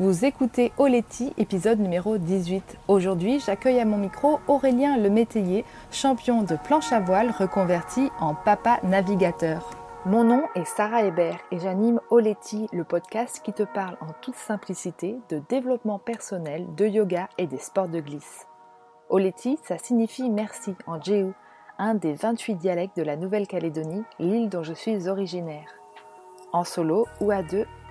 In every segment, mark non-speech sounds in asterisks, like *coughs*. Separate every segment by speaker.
Speaker 1: Vous écoutez Oleti, épisode numéro 18. Aujourd'hui, j'accueille à mon micro Aurélien Le Métayer, champion de planche à voile reconverti en papa navigateur. Mon nom est Sarah Hébert et j'anime Oleti, le podcast qui te parle en toute simplicité de développement personnel, de yoga et des sports de glisse. Oleti, ça signifie merci en Jéhu, un des 28 dialectes de la Nouvelle-Calédonie, l'île dont je suis originaire. En solo ou à deux,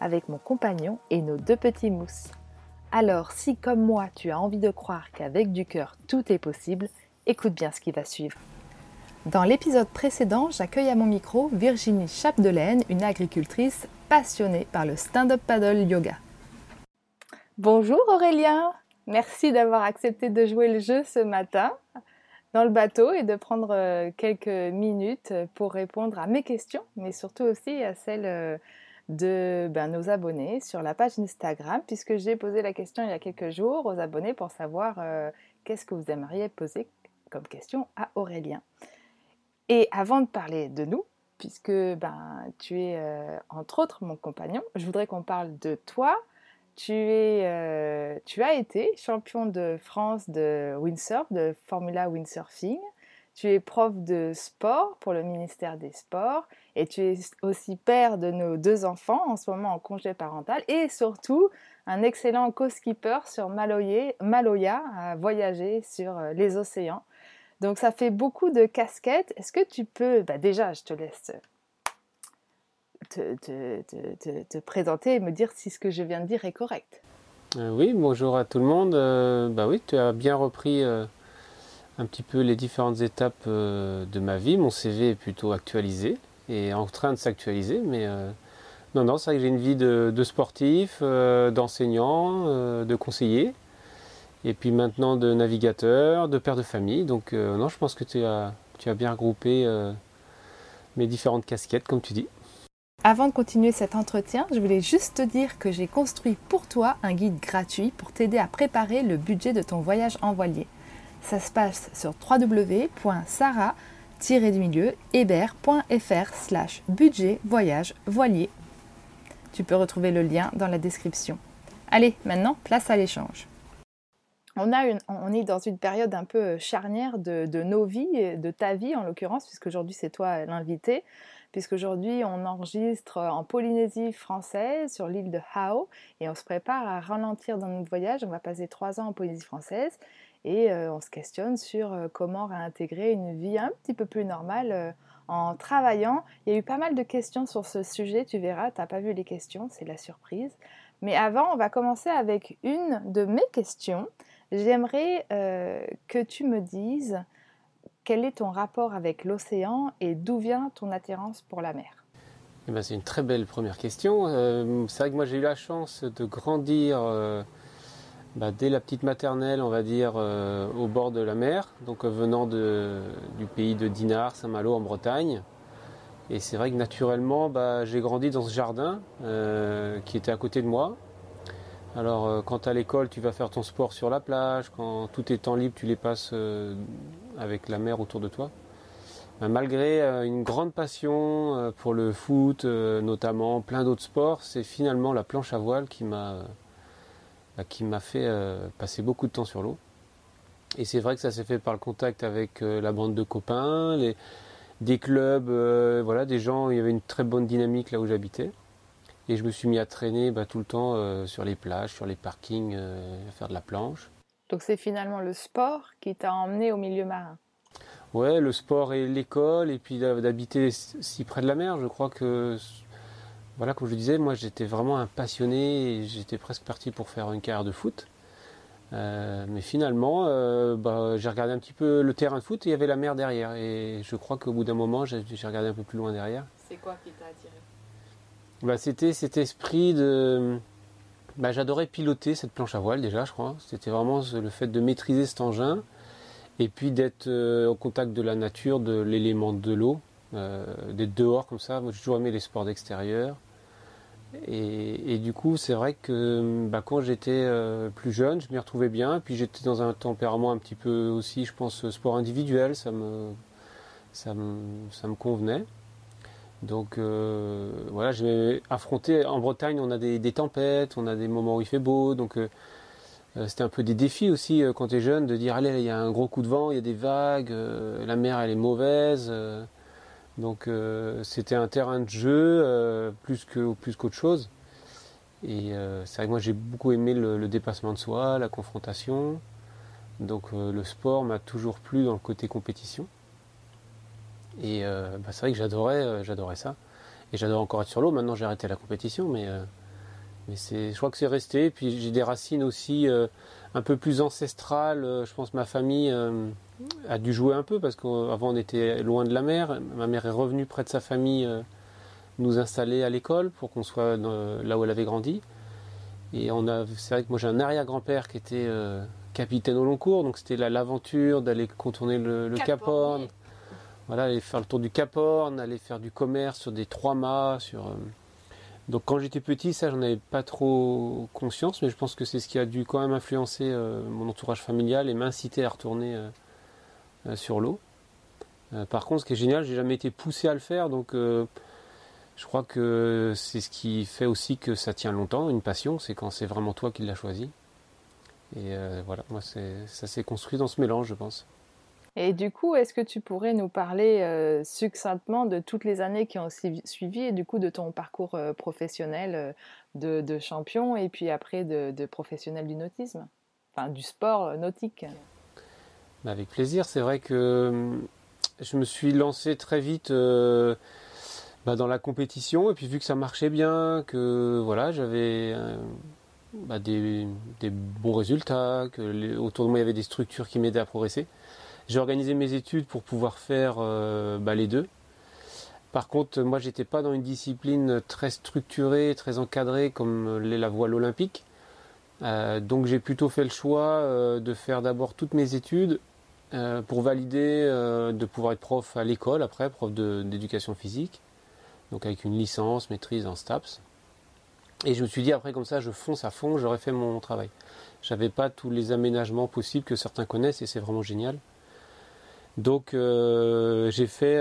Speaker 1: avec mon compagnon et nos deux petits mousses. Alors si comme moi tu as envie de croire qu'avec du cœur tout est possible, écoute bien ce qui va suivre. Dans l'épisode précédent, j'accueille à mon micro Virginie Chapdelaine, une agricultrice passionnée par le stand-up paddle yoga. Bonjour Aurélien, merci d'avoir accepté de jouer le jeu ce matin dans le bateau et de prendre euh, quelques minutes pour répondre à mes questions, mais surtout aussi à celles euh, de ben, nos abonnés sur la page Instagram, puisque j'ai posé la question il y a quelques jours aux abonnés pour savoir euh, qu'est-ce que vous aimeriez poser comme question à Aurélien. Et avant de parler de nous, puisque ben, tu es euh, entre autres mon compagnon, je voudrais qu'on parle de toi. Tu, euh, tu as été champion de France de windsurf, de Formula Windsurfing. Tu es prof de sport pour le ministère des Sports et tu es aussi père de nos deux enfants en ce moment en congé parental et surtout un excellent co-skipper sur Maloya à voyager sur euh, les océans. Donc ça fait beaucoup de casquettes. Est-ce que tu peux, bah déjà je te laisse te, présenter et me dire si ce que je viens de dire est correct?
Speaker 2: Euh, oui, bonjour à tout le monde. Euh, bah oui, tu as bien repris un petit peu les différentes étapes euh, de ma vie. Mon CV est plutôt actualisé et en train de s'actualiser, mais euh, non, non, c'est vrai que j'ai une vie de, sportif, euh, d'enseignant, de conseiller, et puis maintenant de navigateur, de père de famille. Donc non, je pense que tu as, tu as bien regroupé mes différentes casquettes, comme tu dis.
Speaker 1: Avant de continuer cet entretien, je voulais juste te dire que j'ai construit pour toi un guide gratuit pour t'aider à préparer le budget de ton voyage en voilier. Ça se passe sur www.sarah-hébert.fr slash budget voyage voilier. Tu peux retrouver le lien dans la description. Allez, maintenant, place à l'échange. On, est dans une période un peu charnière de, de nos vies, de ta vie en l'occurrence, puisqu'aujourd'hui c'est toi l'invité puisqu'aujourd'hui on enregistre en Polynésie française sur l'île de Hao et on se prépare à ralentir dans notre voyage. On va passer trois ans en Polynésie française et euh, on se questionne sur euh, comment réintégrer une vie un petit peu plus normale euh, en travaillant. Il y a eu pas mal de questions sur ce sujet, tu verras, tu n'as pas vu les questions, c'est la surprise. Mais avant, on va commencer avec une de mes questions. J'aimerais que tu me dises quel est ton rapport avec l'océan et d'où vient ton attirance pour la mer?
Speaker 2: Eh ben, C'est une très belle première question. c'est vrai que moi j'ai eu la chance de grandir bah, dès la petite maternelle, on va dire, euh, au bord de la mer, donc euh, venant du pays de Dinard, Saint-Malo en Bretagne. Et c'est vrai que naturellement, bah, j'ai grandi dans ce jardin euh, qui était à côté de moi. Alors quand à l'école, tu vas faire ton sport sur la plage, quand tout est temps libre, tu les passes avec la mer autour de toi. Bah, malgré une grande passion pour le foot, notamment plein d'autres sports, c'est finalement la planche à voile qui m'a fait euh, passer beaucoup de temps sur l'eau. Et c'est vrai que ça s'est fait par le contact avec euh, la bande de copains, les, des clubs, euh, voilà, des gens, il y avait une très bonne dynamique là où j'habitais. Et je me suis mis à traîner bah, tout le temps sur les plages, sur les parkings, à faire de la planche.
Speaker 1: Donc c'est finalement le sport qui t'a emmené au milieu marin
Speaker 2: Ouais, le sport et l'école, et puis d'habiter si près de la mer. Je crois que voilà, comme je disais, moi j'étais vraiment un passionné et j'étais presque parti pour faire une carrière de foot. Euh, mais finalement, euh, bah, j'ai regardé un petit peu le terrain de foot et il y avait la mer derrière. Et je crois qu'au bout d'un moment, j'ai regardé un peu plus loin derrière.
Speaker 1: C'est quoi qui t'a attiré?
Speaker 2: Bah, C'était cet esprit de, bah, J'adorais piloter cette planche à voile déjà, je crois. C'était vraiment le fait de maîtriser cet engin et puis d'être au contact de la nature, de l'élément de l'eau, d'être dehors comme ça. Moi, j'ai toujours aimé les sports d'extérieur. Et, du coup, c'est vrai que bah, quand j'étais euh, plus jeune, je m'y retrouvais bien. Puis j'étais dans un tempérament un petit peu aussi, je pense, sport individuel. Ça me, ça me, convenait. Donc euh, voilà, j'ai affronté. En Bretagne, on a des, tempêtes, on a des moments où il fait beau. Donc euh, c'était un peu des défis aussi quand tu es jeune de dire allez, il y a un gros coup de vent, il y a des vagues, la mer elle est mauvaise. Donc euh, c'était un terrain de jeu euh, plus plus qu'autre chose. Et euh, c'est vrai que moi j'ai beaucoup aimé le, dépassement de soi, la confrontation. Donc le sport m'a toujours plu dans le côté compétition. Et bah, c'est vrai que j'adorais, j'adorais ça. Et j'adore encore être sur l'eau. Maintenant j'ai arrêté la compétition, mais mais c'est, je crois que c'est resté. Puis j'ai des racines aussi un peu plus ancestrales. Je pense ma famille a dû jouer un peu parce qu'avant on était loin de la mer. Ma mère est revenue près de sa famille euh, nous installer à l'école pour qu'on soit là où elle avait grandi. Et on a, c'est vrai que moi j'ai un arrière-grand-père qui était euh, capitaine au long cours, donc c'était l'aventure d'aller contourner le, Cap Horn. Voilà, aller faire le tour du Cap Horn, aller faire du commerce sur des trois mâts, sur. Euh, donc quand j'étais petit, ça j'en avais pas trop conscience, mais je pense que c'est ce qui a dû quand même influencer mon entourage familial et m'inciter à retourner euh, sur l'eau. Euh, par contre, ce qui est génial, j'ai jamais été poussé à le faire, donc euh, je crois que c'est ce qui fait aussi que ça tient longtemps, une passion, c'est quand c'est vraiment toi qui l'as choisi. Et voilà, moi ça s'est construit dans ce mélange, je pense.
Speaker 1: Et du coup, est-ce que tu pourrais nous parler succinctement de toutes les années qui ont suivi et du coup de ton parcours professionnel de, champion et puis après de, professionnel du nautisme, enfin du sport nautique
Speaker 2: bah, avec plaisir. C'est vrai que euh, je me suis lancé très vite euh, bah, dans la compétition et puis vu que ça marchait bien, que voilà, j'avais euh, bah, des, bons résultats, que autour de moi il y avait des structures qui m'aidaient à progresser. J'ai organisé mes études pour pouvoir faire les deux. Par contre, moi, j'étais pas dans une discipline très structurée, très encadrée comme l'est la voile olympique. donc j'ai plutôt fait le choix de faire d'abord toutes mes études euh, pour valider euh, de pouvoir être prof à l'école après, prof d'éducation physique, donc avec une licence, maîtrise en STAPS. Et je me suis dit après comme ça, je fonce à fond, j'aurais fait mon travail. J'avais pas tous les aménagements possibles que certains connaissent et c'est vraiment génial. Donc euh, j'ai fait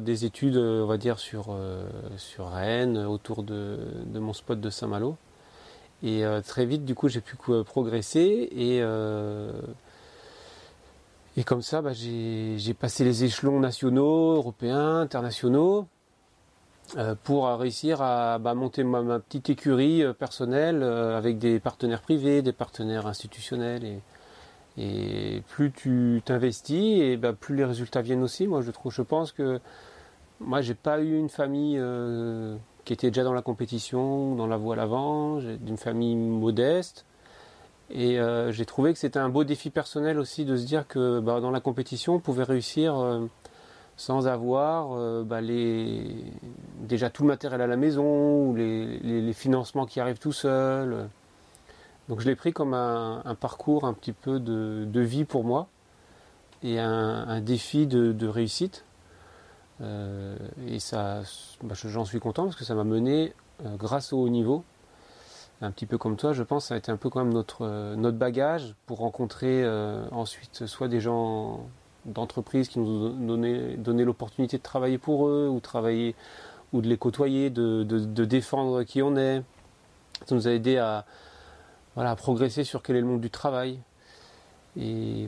Speaker 2: des études, on va dire sur sur Rennes, autour de, mon spot de Saint-Malo. Et très vite, du coup, j'ai pu progresser et et comme ça, bah, j'ai passé les échelons nationaux, européens, internationaux, euh, pour réussir à bah, monter ma, petite écurie euh, personnelle euh, avec des partenaires privés, des partenaires institutionnels. Et, et plus tu t'investis, et bah, plus les résultats viennent aussi. Moi, je trouve, je pense que moi, j'ai pas eu une famille qui était déjà dans la compétition, dans la voie à l'avant, d'une famille modeste. Et euh, j'ai trouvé que c'était un beau défi personnel aussi de se dire que bah, dans la compétition, on pouvait réussir euh, sans avoir euh, les... déjà tout le matériel à la maison ou les, les, financements qui arrivent tout seuls. Donc je l'ai pris comme un, parcours un petit peu de, de vie pour moi et un, défi de, de réussite. et ça, bah, j'en suis content parce que ça m'a mené grâce au haut niveau un petit peu comme toi, je pense, ça a été un peu quand même notre, euh, notre bagage pour rencontrer euh, ensuite soit des gens d'entreprise qui nous ont donné, l'opportunité de travailler pour eux ou de les côtoyer, de, défendre qui on est. Ça nous a aidé à, voilà, à progresser sur quel est le monde du travail. Et,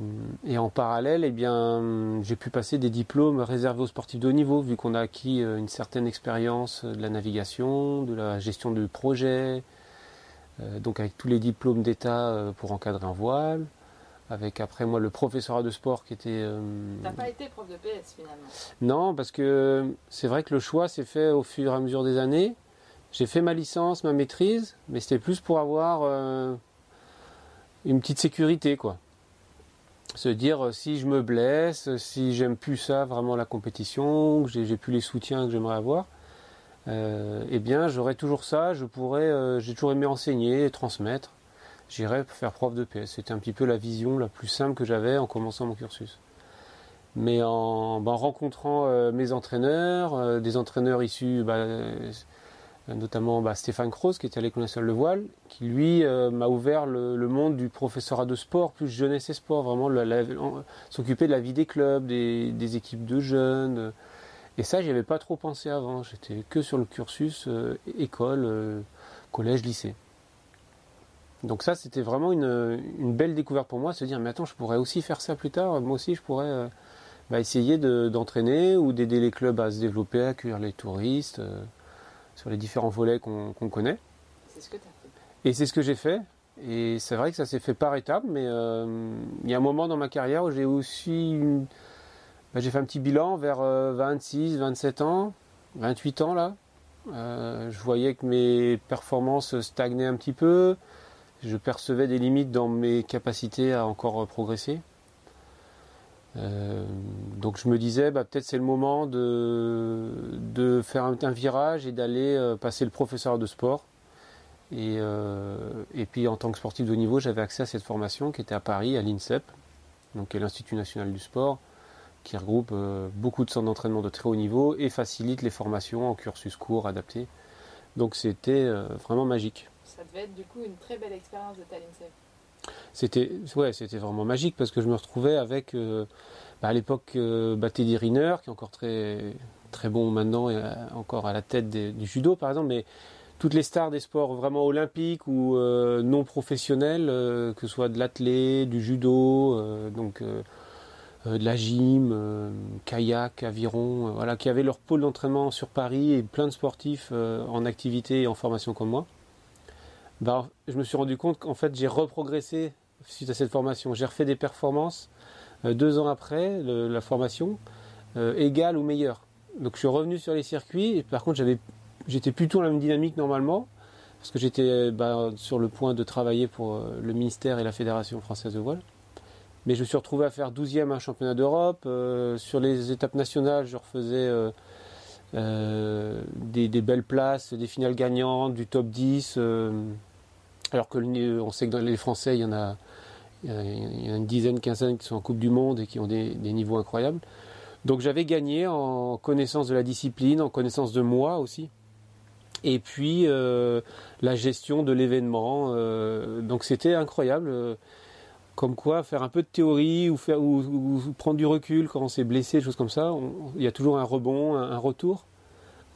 Speaker 2: en parallèle, eh bien, j'ai pu passer des diplômes réservés aux sportifs de haut niveau, vu qu'on a acquis euh, une certaine expérience de la navigation, de la gestion de projet, euh, donc avec tous les diplômes d'État euh, pour encadrer un voile, avec après moi le professorat de sport qui était...
Speaker 1: Euh, T'as pas été prof de PS finalement?
Speaker 2: Non, parce que c'est vrai que le choix s'est fait au fur et à mesure des années. J'ai fait ma licence, ma maîtrise, mais c'était plus pour avoir une petite sécurité, quoi. Se dire si je me blesse, si j'aime plus ça, vraiment la compétition, que j'ai plus les soutiens que j'aimerais avoir, eh bien j'aurais toujours ça, je pourrais, j'ai toujours aimé enseigner et transmettre. J'irais faire prof de PS. C'était un petit peu la vision la plus simple que j'avais en commençant mon cursus. Mais en, ben, rencontrant mes entraîneurs, des entraîneurs issus bah, notamment bah, Stéphane Cross qui était à l'école nationale de voile, qui lui euh, m'a ouvert le, monde du professorat de sport, plus jeunesse et sport, vraiment s'occuper de la vie des clubs, des, équipes de jeunes. Et ça, j'y avais pas trop pensé avant. J'étais que sur le cursus euh, école, euh, collège, lycée. Donc ça, c'était vraiment une, belle découverte pour moi, se dire mais attends, je pourrais aussi faire ça plus tard. Moi aussi, je pourrais bah, essayer d'entraîner ou d'aider les clubs à se développer, à accueillir les touristes sur les différents volets qu'on connaît.
Speaker 1: C'est ce que tu as
Speaker 2: fait. Et c'est ce que j'ai fait. Et c'est vrai que ça s'est fait par étapes, mais euh, il y a un moment dans ma carrière où j'ai aussi. Bah, j'ai fait un petit bilan vers 26, euh, 27 ans, 28 ans là. Euh, je voyais que mes performances stagnaient un petit peu. Je percevais des limites dans mes capacités à encore progresser. Euh, donc je me disais, bah, peut-être c'est le moment de, faire un, virage et d'aller euh, passer le professeur de sport. Et, euh, et, puis en tant que sportif de haut niveau, j'avais accès à cette formation qui était à Paris, à l'INSEP, donc qui est l'Institut national du sport, qui regroupe beaucoup de centres d'entraînement de très haut niveau et facilite les formations en cursus court adapté. Donc c'était vraiment magique.
Speaker 1: Ça devait être du coup une très belle expérience de ta l'INSEP
Speaker 2: c'était vraiment magique parce que je me retrouvais avec euh, bah, à l'époque euh, bah, Riner qui est encore très bon maintenant et euh, encore à la tête du judo par exemple, mais toutes les stars des sports vraiment olympiques ou non professionnels, que ce soit de l'athlé, du judo, donc de la gym, kayak, aviron, voilà, qui avaient leur pôle d'entraînement sur Paris et plein de sportifs en activité et en formation comme moi. Bah, je me suis rendu compte qu'en fait j'ai reprogressé suite à cette formation. J'ai refait des performances euh, deux ans après la formation, euh, égales ou meilleures. Donc je suis revenu sur les circuits par contre j'étais plutôt dans la même dynamique normalement parce que j'étais bah, sur le point de travailler pour euh, le ministère et la Fédération française de voile. Mais je me suis retrouvé à faire 12e à un championnat d'Europe. sur les étapes nationales, je refaisais des, belles places, des finales gagnantes, du top 10. Alors que on sait que dans les Français, il y en a, une dizaine, quinzaine qui sont en Coupe du Monde et qui ont des, niveaux incroyables. Donc j'avais gagné en connaissance de la discipline, en connaissance de moi aussi. Et puis euh, la gestion de l'événement. Euh, donc c'était incroyable. comme quoi, faire un peu de théorie ou, faire, ou, prendre du recul quand on s'est blessé, des choses comme ça, il y a toujours un rebond, un, retour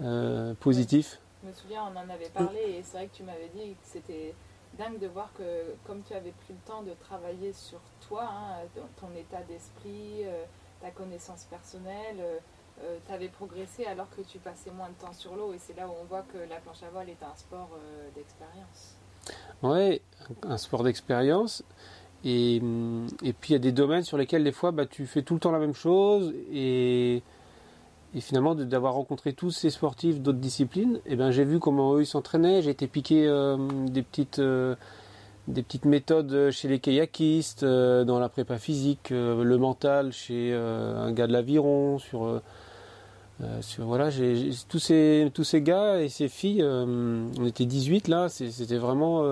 Speaker 2: euh, positif.
Speaker 1: Je me souviens, on en avait parlé et c'est vrai que tu m'avais dit que c'était dingue de voir que comme tu avais pris le temps de travailler sur toi, hein, ton état d'esprit, euh, ta connaissance personnelle, euh, euh, tu avais progressé alors que tu passais moins de temps sur l'eau et c'est là où on voit que la planche à voile est un sport d'expérience.
Speaker 2: Oui, un sport d'expérience. Et, et, puis il y a des domaines sur lesquels des fois bah, tu fais tout le temps la même chose et et finalement, d'avoir rencontré tous ces sportifs d'autres disciplines, eh ben, j'ai vu comment eux s'entraînaient. J'ai été piqué euh, des, petites, euh, des petites méthodes chez les kayakistes, euh, dans la prépa physique, le mental chez un gars de l'aviron, sur, sur voilà, tous, ces, tous ces gars et ces filles, on était 18 là, c'était vraiment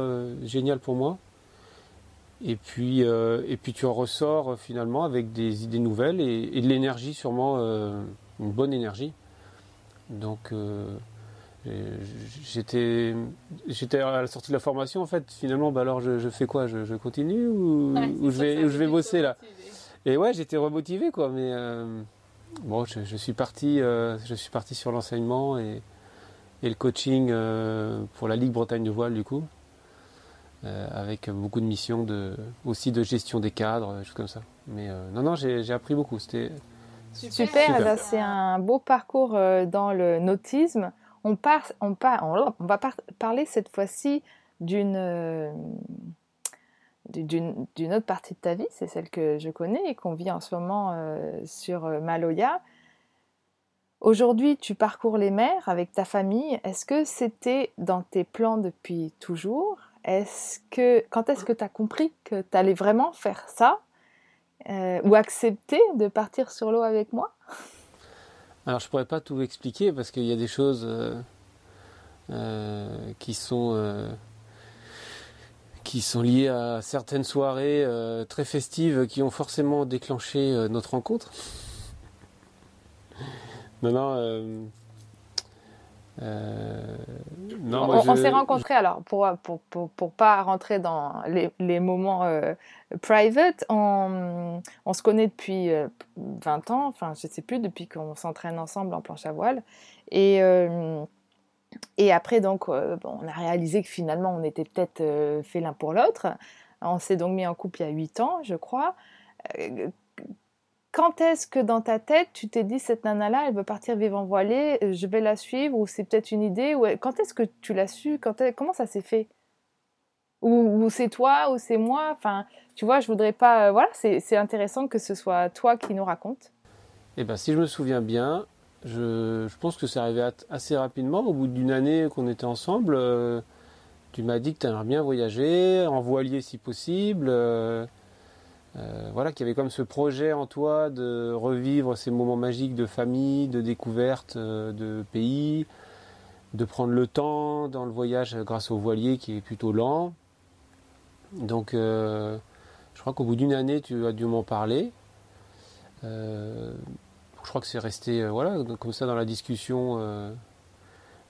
Speaker 2: génial pour moi. Et puis, et puis tu en ressors finalement avec des idées nouvelles et de l'énergie sûrement une bonne énergie. Donc euh, j'étais j'étais à la sortie de la formation en fait. Finalement, bah alors je, fais quoi? Je, continue ou, je vais je vais bosser là? Et ouais, j'étais remotivé quoi. Mais euh, bon, je, suis parti euh, je suis parti sur l'enseignement et, et, le coaching pour la Ligue Bretagne de voile du coup. avec beaucoup de missions de, aussi de gestion des cadres, choses comme ça. Mais non, non, j'ai appris beaucoup. C'était
Speaker 1: Super, eh ben, c'est un beau parcours euh, dans le nautisme. On, part, on, on, va parler cette fois-ci euh, d'une d'une autre partie de ta vie, c'est celle que je connais et qu'on vit en ce moment euh, sur Maloya. Aujourd'hui, tu parcours les mers avec ta famille. Est-ce que c'était dans tes plans depuis toujours? Est-ce que quand est-ce que tu as compris que tu allais vraiment faire ça? Euh, ou accepter de partir sur l'eau avec moi
Speaker 2: Alors je pourrais pas tout expliquer parce qu'il y a des choses, euh, qui sont qui sont liés à certaines soirées très festives qui ont forcément déclenché notre rencontre. Non, non.
Speaker 1: Euh, non, on, s'est rencontrés alors pour, pour, pour, pour, pas rentrer dans les, les moments euh, private. On, on, se connaît depuis 20 euh, ans, enfin je sais plus depuis qu'on s'entraîne ensemble en planche à voile. Et et après donc bon, on a réalisé que finalement on était peut-être fait l'un pour l'autre. On s'est donc mis en couple il y a 8 ans, je crois quand est-ce que dans ta tête, tu t'es dit, cette nana-là, elle veut partir vivre en voilée, euh, je vais la suivre, ou c'est peut-être une idée ou... Quand est-ce que tu l'as su? Comment ça s'est fait? Ou, c'est toi, ou c'est moi? Enfin, tu vois, je voudrais pas... Euh, voilà, c'est intéressant que ce soit toi qui nous raconte.
Speaker 2: Eh bien, si je me souviens bien, je, pense que c'est arrivé assez rapidement. Au bout d'une année qu'on était ensemble, euh, tu m'as dit que tu aimerais bien voyager, en voilier si possible. Voilà, qu'il y avait comme ce projet en toi de revivre ces moments magiques de famille, de découverte euh, de pays, de prendre le temps dans le voyage grâce au voilier qui est plutôt lent. Donc, euh, je crois qu'au bout d'une année, tu as dû m'en parler. je crois que c'est resté voilà, comme ça dans la discussion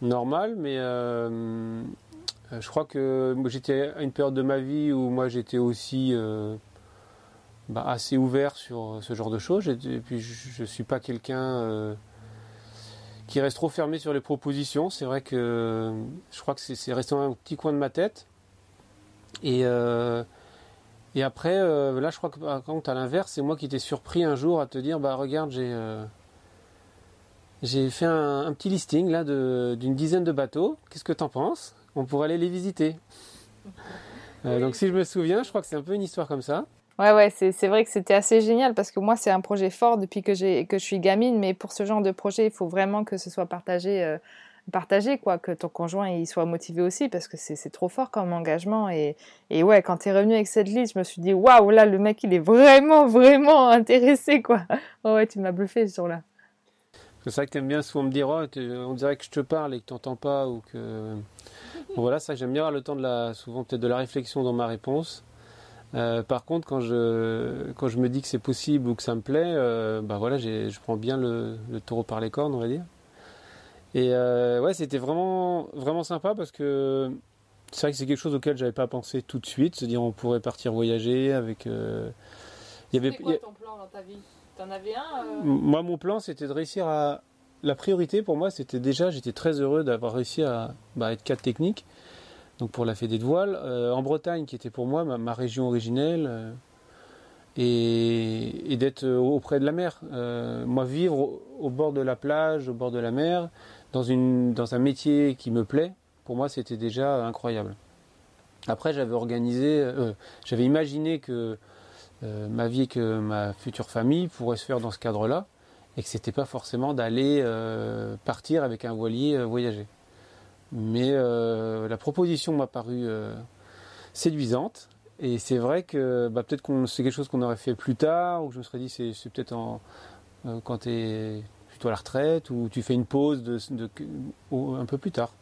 Speaker 2: normale, mais je crois que j'étais à une période de ma vie où moi j'étais aussi bah, assez ouvert sur ce genre de choses. Et, puis je ne suis pas quelqu'un euh, qui reste trop fermé sur les propositions. C'est vrai que je crois que c'est resté un petit coin de ma tête. Et, euh, et après, euh, là, je crois que par contre, à l'inverse, c'est moi qui étais surpris un jour à te dire bah regarde, j'ai fait un, petit listing là d'une dizaine de bateaux. Qu'est-ce que tu en penses? On pourrait aller les visiter. donc si je me souviens, je crois que c'est un peu une histoire comme ça.
Speaker 1: Ouais, ouais, c'est vrai que c'était assez génial parce que moi, c'est un projet fort depuis que, que je suis gamine, mais pour ce genre de projet, il faut vraiment que ce soit partagé, euh, partagé quoi, que ton conjoint il soit motivé aussi parce que c'est trop fort comme engagement. Et, et ouais, quand tu es revenu avec cette liste, je me suis dit, waouh, là, le mec, il est vraiment, vraiment intéressé, quoi. *laughs* Oh ouais, tu m'as bluffé ce jour-là.
Speaker 2: C'est ça que tu aimes bien souvent me dire, oh, on dirait que je te parle et que tu n'entends pas. ou que *laughs* voilà, ça j'aime bien avoir le temps de la, souvent peut-être de la réflexion dans ma réponse. Euh, par contre, quand je, quand je me dis que c'est possible ou que ça me plaît, euh, bah voilà, je prends bien le, taureau par les cornes, on va dire. Et euh, ouais, c'était vraiment, vraiment sympa parce que c'est vrai que c'est quelque chose auquel j'avais pas pensé tout de suite, se dire on pourrait partir voyager avec.
Speaker 1: il y avait. quoi ton plan dans ta vie? T'en avais un
Speaker 2: Moi, mon plan, c'était de réussir à. La priorité pour moi, c'était déjà, j'étais très heureux d'avoir réussi à bah, être cadre technique donc pour la Fédé de voile. Euh, en Bretagne, qui était pour moi ma, région originelle, euh, et, d'être auprès de la mer. Euh, moi, vivre au, bord de la plage, au bord de la mer, dans, une, dans un métier qui me plaît, pour moi, c'était déjà incroyable. Après, j'avais organisé, j'avais imaginé que ma vie et que ma future famille pourraient se faire dans ce cadre-là, et que c'était pas forcément d'aller partir avec un voilier voyager. Mais euh, la proposition m'a paru euh, séduisante. Et c'est vrai que bah, peut-être que c'est quelque chose qu'on aurait fait plus tard, ou je me serais dit c'est, peut-être euh, quand tu es plutôt à la retraite, ou tu fais une pause un peu plus tard.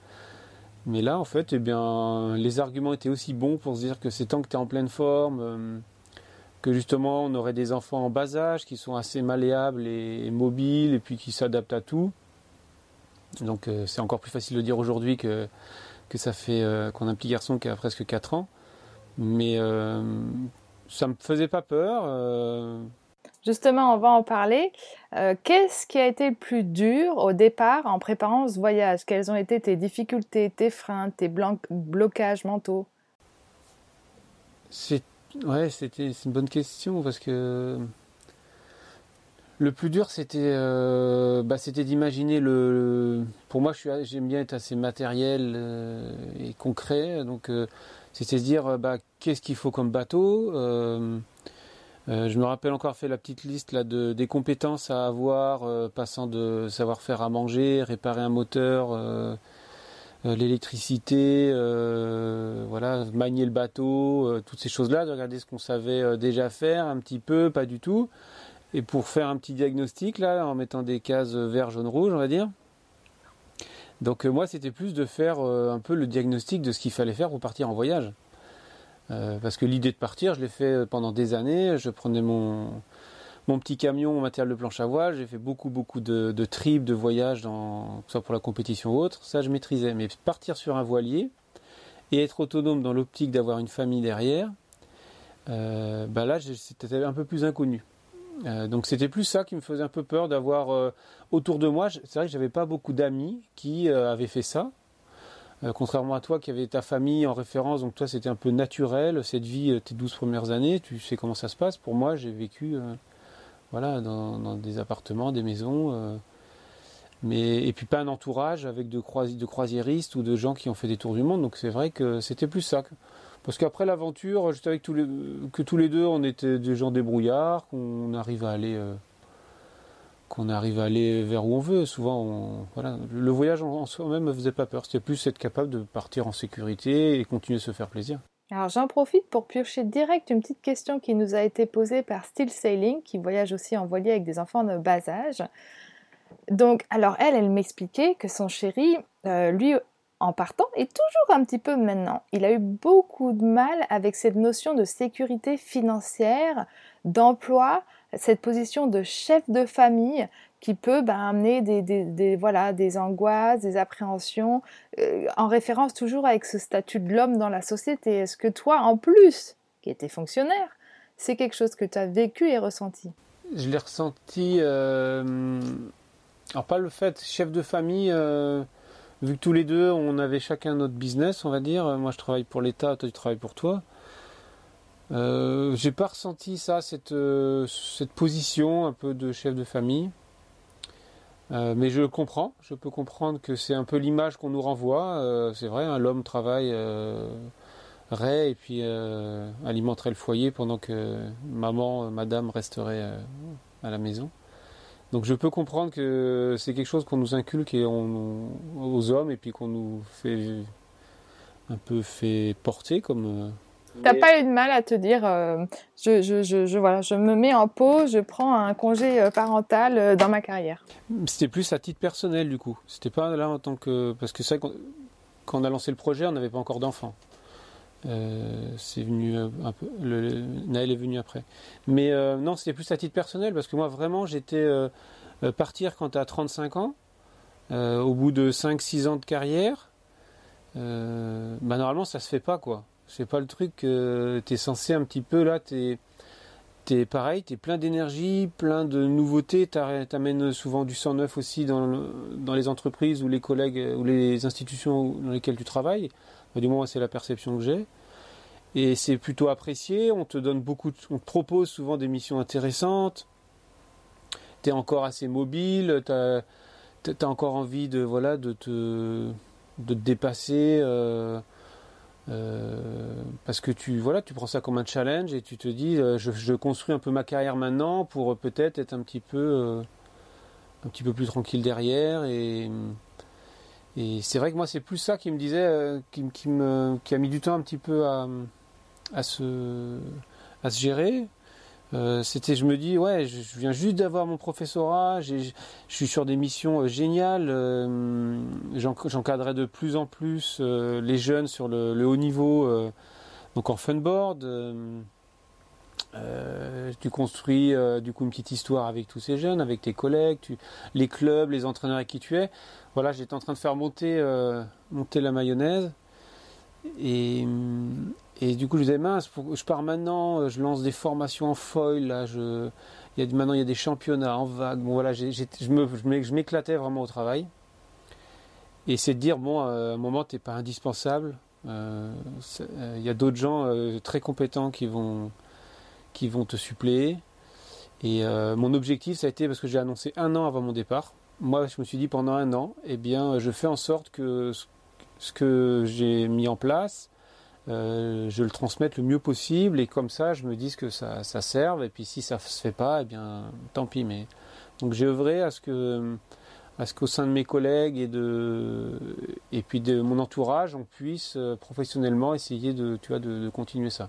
Speaker 2: Mais là, en fait, eh bien, les arguments étaient aussi bons pour se dire que c'est tant que tu es en pleine forme, que justement on aurait des enfants en bas âge qui sont assez malléables et mobiles, et puis qui s'adaptent à tout. Donc euh, c'est encore plus facile de dire aujourd'hui que, que ça fait euh, qu'on a un petit garçon qui a presque 4 ans. Mais euh, ça ne me faisait pas peur.
Speaker 1: Justement, on va en parler. Qu'est-ce qui a été le plus dur au départ en préparant ce voyage? Quelles ont été tes difficultés, tes freins, tes blocages mentaux?
Speaker 2: C'est ouais, c'était une bonne question parce que le plus dur, c'était euh, bah, c'était d'imaginer le, Pour moi, j'aime bien être assez matériel euh, et concret. Donc, euh, c'était se dire bah, qu'est-ce qu'il faut comme bateau. je me rappelle encore fait la petite liste là de des compétences à avoir, passant de savoir faire à manger, réparer un moteur, l'électricité, voilà, manier le bateau, toutes ces choses-là. De regarder ce qu'on savait déjà faire, un petit peu, pas du tout. Et pour faire un petit diagnostic, là, en mettant des cases vert, jaune, rouge, on va dire, Donc moi, c'était plus de faire un peu le diagnostic de ce qu'il fallait faire pour partir en voyage. parce que l'idée de partir, je l'ai fait pendant des années. Je prenais mon, mon petit camion, mon matériel de planche à voile. J'ai fait beaucoup, beaucoup de, de trips, de voyages, que ce soit pour la compétition ou autre. Ça, je maîtrisais. Mais partir sur un voilier et être autonome dans l'optique d'avoir une famille derrière, euh, bah là, c'était un peu plus inconnu. Euh, donc c'était plus ça qui me faisait un peu peur d'avoir euh, autour de moi. C'est vrai que j'avais pas beaucoup d'amis qui avaient fait ça. contrairement à toi qui avais ta famille en référence, donc toi c'était un peu naturel, cette vie, tes 12 premières années, tu sais comment ça se passe. Pour moi j'ai vécu voilà, dans, des appartements, des maisons. Euh, mais, et puis pas un entourage avec de croisiéristes ou de gens qui ont fait des tours du monde. Donc c'est vrai que c'était plus ça. Parce qu'après l'aventure, j'étais avec tous les, que tous les deux, on était des gens débrouillards, qu'on arrive à aller, euh, qu'on arrive à aller vers où on veut. Souvent, le voyage en, soi-même me faisait pas peur. C'était plus être capable de partir en sécurité et continuer à se faire plaisir.
Speaker 1: Alors j'en profite pour piocher direct une petite question qui nous a été posée par Still Sailing, qui voyage aussi en voilier avec des enfants de bas âge. Donc, alors elle, elle m'expliquait que son chéri, euh, lui, en partant, et toujours un petit peu maintenant, il a eu beaucoup de mal avec cette notion de sécurité financière, d'emploi, cette position de chef de famille qui peut ben, amener des, voilà, des angoisses, des appréhensions, euh, en référence toujours avec ce statut de l'homme dans la société. Est-ce que toi, en plus, qui étais fonctionnaire, c'est quelque chose que tu as vécu et ressenti?
Speaker 2: Je l'ai ressenti, euh, alors pas le fait, chef de famille, euh, vu que tous les deux, on avait chacun notre business, on va dire, moi je travaille pour l'État, toi tu travailles pour toi. Euh, j'ai pas ressenti ça, cette, cette position un peu de chef de famille. Euh, mais je comprends, je peux comprendre que c'est un peu l'image qu'on nous renvoie. Euh, c'est vrai, hein, l'homme travaille euh, et puis euh, alimenterait le foyer pendant que maman, madame resterait à la maison. Donc je peux comprendre que c'est quelque chose qu'on nous inculque et on, aux hommes et puis qu'on nous fait un peu fait porter comme
Speaker 1: T'as pas eu de mal à te dire, euh, je, je, je, voilà, je me mets en pause, je prends un congé euh, parental euh, dans ma carrière.
Speaker 2: C'était plus à titre personnel du coup. C'était pas là en tant que parce que c'est quand on a lancé le projet, on n'avait pas encore d'enfants. C'est venu un peu. Naël est venu après. Mais non, c'était plus à titre personnel parce que moi vraiment j'étais partir quand as 35 ans, au bout de 5-6 ans de carrière. bah normalement ça se fait pas quoi. C'est pas le truc que tu es censé un petit peu là, tu es, pareil, tu es plein d'énergie, plein de nouveautés, tu amènes souvent du sang neuf aussi dans, dans les entreprises ou les collègues ou les institutions dans lesquelles tu travailles. Du moins, c'est la perception que j'ai. Et c'est plutôt apprécié, on te donne beaucoup, on te propose souvent des missions intéressantes, tu es encore assez mobile, tu as, encore envie de, voilà, de, te, de te dépasser. Euh, euh, parce que tu voilà, tu prends ça comme un challenge et tu te dis, euh, je, construis un peu ma carrière maintenant pour peut-être être un petit peu, un petit peu plus tranquille derrière. Et, et c'est vrai que moi, c'est plus ça qui me disait, qui, qui, me, qui a mis du temps un petit peu à, à se, à se gérer. Euh, c'était, je me dis, ouais, je, viens juste d'avoir mon professorat, je suis sur des missions euh, géniales, euh, j'encadrais de plus en plus les jeunes sur le, haut niveau, donc en funboard. Tu construis du coup une petite histoire avec tous ces jeunes, avec tes collègues, les clubs, les entraîneurs avec qui tu es. Voilà, j'étais en train de faire monter, monter la mayonnaise. Et, et du coup, je disais, mince, je pars maintenant, euh, je lance des formations en foil, là, maintenant il y a des championnats en vague. Bon, voilà, je, m'éclatais vraiment au travail. Et c'est de dire, bon, euh, à un moment, tu n'es pas indispensable. Euh, il y a d'autres gens très compétents qui vont, qui vont te suppléer. Et mon objectif, ça a été, parce que j'ai annoncé un an avant mon départ, moi, je me suis dit, pendant un an, eh bien, je fais en sorte que ce que j'ai mis en place, euh, je le transmette le mieux possible et comme ça je me dis que ça, ça serve et puis si ça se fait pas, eh bien tant pis. Mais donc j'ai œuvré à ce que à ce qu'au sein de mes collègues et de et puis de mon entourage on puisse euh, professionnellement essayer de tu vois de, continuer ça.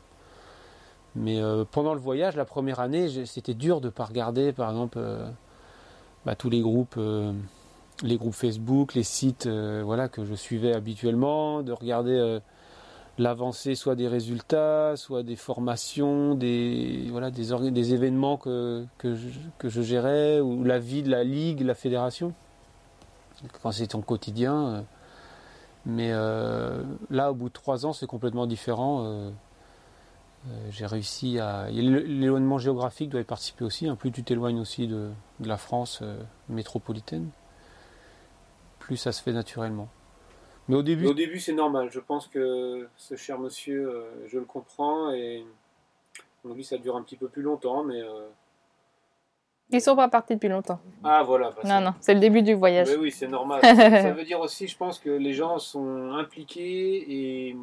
Speaker 2: Mais euh, pendant le voyage, la première année, c'était dur de pas regarder par exemple bah, tous les groupes les groupes Facebook, les sites voilà, que je suivais habituellement, de regarder l'avancée soit des résultats, soit des formations, des, voilà, des, événements que, que, je, gérais, ou la vie de la ligue, la fédération, quand c'est ton quotidien. Euh. Mais euh, là, au bout de trois ans, c'est complètement différent. Euh, j'ai réussi à. L'éloignement géographique doit y participer aussi. Hein. Plus tu t'éloignes aussi de, de, la France métropolitaine, plus ça se fait naturellement. Mais au début,
Speaker 3: au début c'est normal. Je pense que ce cher monsieur, euh, je le comprends et on lui ça dure un petit peu plus longtemps, mais. Euh,
Speaker 1: Ils sont pas partis depuis longtemps.
Speaker 3: Ah voilà.
Speaker 1: Bah, non non, c'est le début du voyage.
Speaker 3: Mais oui, c'est normal. *laughs* ça veut dire aussi, je pense que les gens sont impliqués et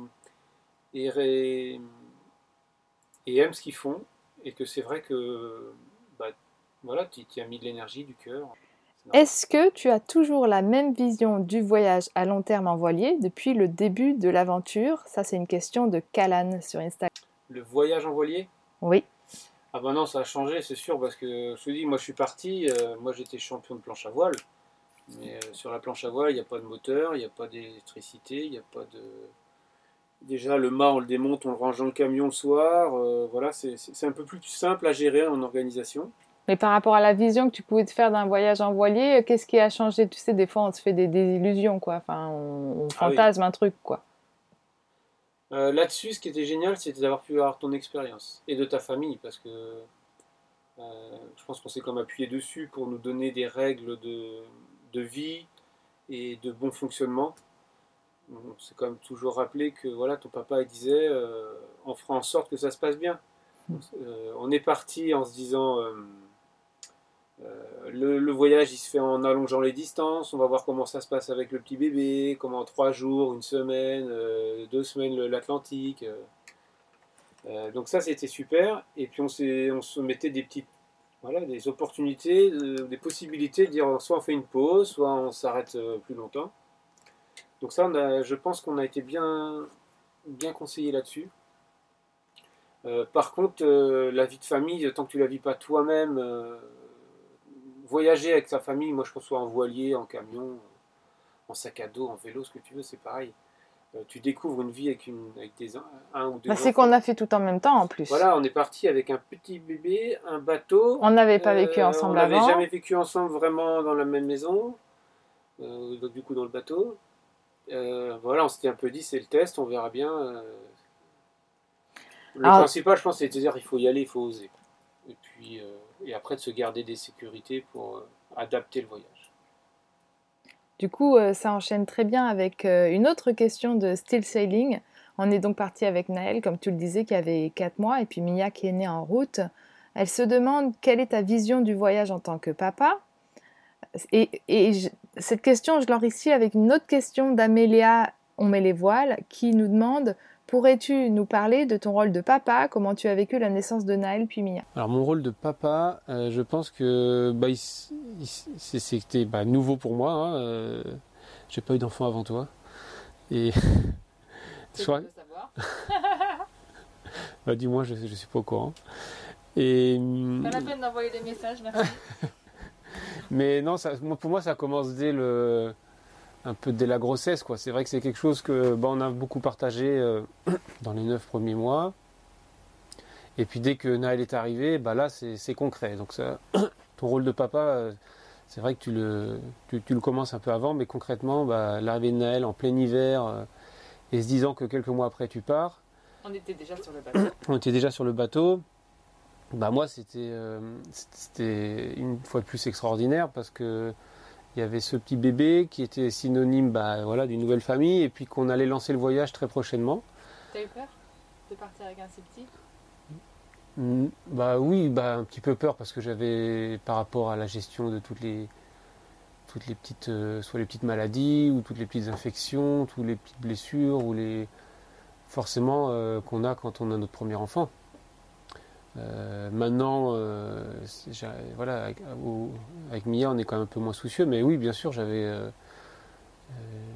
Speaker 3: et, et aiment ce qu'ils font et que c'est vrai que bah, voilà, tu y as mis de l'énergie, du cœur.
Speaker 1: Est-ce que tu as toujours la même vision du voyage à long terme en voilier depuis le début de l'aventure? Ça, c'est une question de Calan sur Instagram.
Speaker 3: Le voyage en voilier?
Speaker 1: Oui.
Speaker 3: Ah ben non, ça a changé, c'est sûr, parce que je te dis, moi je suis parti, euh, moi j'étais champion de planche à voile, mais euh, sur la planche à voile, il n'y a pas de moteur, il n'y a pas d'électricité, il n'y a pas de... Déjà, le mât, on le démonte, on le range dans le camion le soir, euh, voilà, c'est un peu plus simple à gérer en organisation.
Speaker 1: Mais par rapport à la vision que tu pouvais te faire d'un voyage en voilier, qu'est-ce qui a changé? Tu sais, des fois, on se fait des, illusions, quoi. Enfin, on, ah fantasme un truc, quoi.
Speaker 3: Euh, là-dessus, ce qui était génial, c'était d'avoir pu avoir ton expérience et de ta famille, parce que euh, je pense qu'on s'est comme appuyé dessus pour nous donner des règles de, de vie et de bon fonctionnement. On s'est quand même toujours rappelé que voilà, ton papa disait euh, on fera en sorte que ça se passe bien. Mmh. on est parti en se disant euh, le, voyage, il se fait en allongeant les distances. On va voir comment ça se passe avec le petit bébé, comment trois jours, une semaine, euh, deux semaines l'Atlantique. Euh, donc ça, c'était super. Et puis on, on se mettait des petites, voilà, des opportunités, des possibilités de dire soit on fait une pause, soit on s'arrête plus longtemps. Donc ça, je pense qu'on a été bien, bien conseillé là-dessus. par contre, la vie de famille, tant que tu la vis pas toi-même voyager avec sa famille, moi je conçois en voilier, en camion, en sac à dos, en vélo, ce que tu veux, c'est pareil. Euh, tu découvres une vie avec, une, avec des, un ou deux.
Speaker 1: Bah, c'est qu'on a fait tout en même temps en plus.
Speaker 3: Voilà, on est parti avec un petit bébé, un bateau.
Speaker 1: On n'avait pas vécu euh, ensemble
Speaker 3: avant.
Speaker 1: On
Speaker 3: n'avait jamais vécu ensemble vraiment dans la même maison, euh, donc du coup dans le bateau. Voilà, on s'était un peu dit c'est le test, on verra bien. Le principal, je pense, c'est de dire il faut y aller, il faut oser. Et puis et après de se garder des sécurités pour euh, adapter le voyage.
Speaker 1: Du coup, euh, ça enchaîne très bien avec euh, une autre question de Still Sailing. On est donc parti avec Naël, comme tu le disais, qui avait 4 mois, et puis Mia qui est née en route. Elle se demande quelle est ta vision du voyage en tant que papa? Et, cette question, je l'enrichis avec une autre question d'Amélia On met les voiles, qui nous demande Pourrais-tu nous parler de ton rôle de papa? Comment tu as vécu la naissance de Naël puis Mia?
Speaker 2: Alors mon rôle de papa, euh, je pense que bah, c'était bah, nouveau pour moi. Hein, euh, j'ai pas eu d'enfant avant toi. Et *laughs*
Speaker 1: soit... savoir. *laughs*
Speaker 2: bah, dis-moi, je, ne suis pas au courant. Et
Speaker 1: pas la peine d'envoyer des messages, merci. *laughs*
Speaker 2: Mais non, ça, pour moi, ça commence dès le un peu dès la grossesse. Quoi. C'est vrai que c'est quelque chose que bah, on a beaucoup partagé euh, dans les neuf premiers mois. Et puis dès que Naël est arrivé, bah là c'est concret. Donc ça, *coughs* ton rôle de papa, euh, c'est vrai que tu le, tu, le commences un peu avant, mais concrètement, bah, l'arrivée de Naël en plein hiver euh, et se disant que quelques mois après tu pars.
Speaker 1: On était déjà sur le bateau. *coughs*
Speaker 2: on était déjà sur le bateau. Bah moi c'était c'était une fois de plus extraordinaire parce que il y avait ce petit bébé qui était synonyme bah, voilà, d'une nouvelle famille et puis qu'on allait lancer le voyage très prochainement.
Speaker 1: T'as eu peur de partir avec un si petit
Speaker 2: mm, bah oui, bah un petit peu peur parce que j'avais par rapport à la gestion de toutes les toutes les petites euh, soit les petites maladies ou toutes les petites infections, toutes les petites blessures ou les forcément euh, qu'on a quand on a notre premier enfant. Euh, maintenant, euh, voilà, avec, Mia, on est quand même un peu moins soucieux, mais oui, bien sûr, j'avais euh,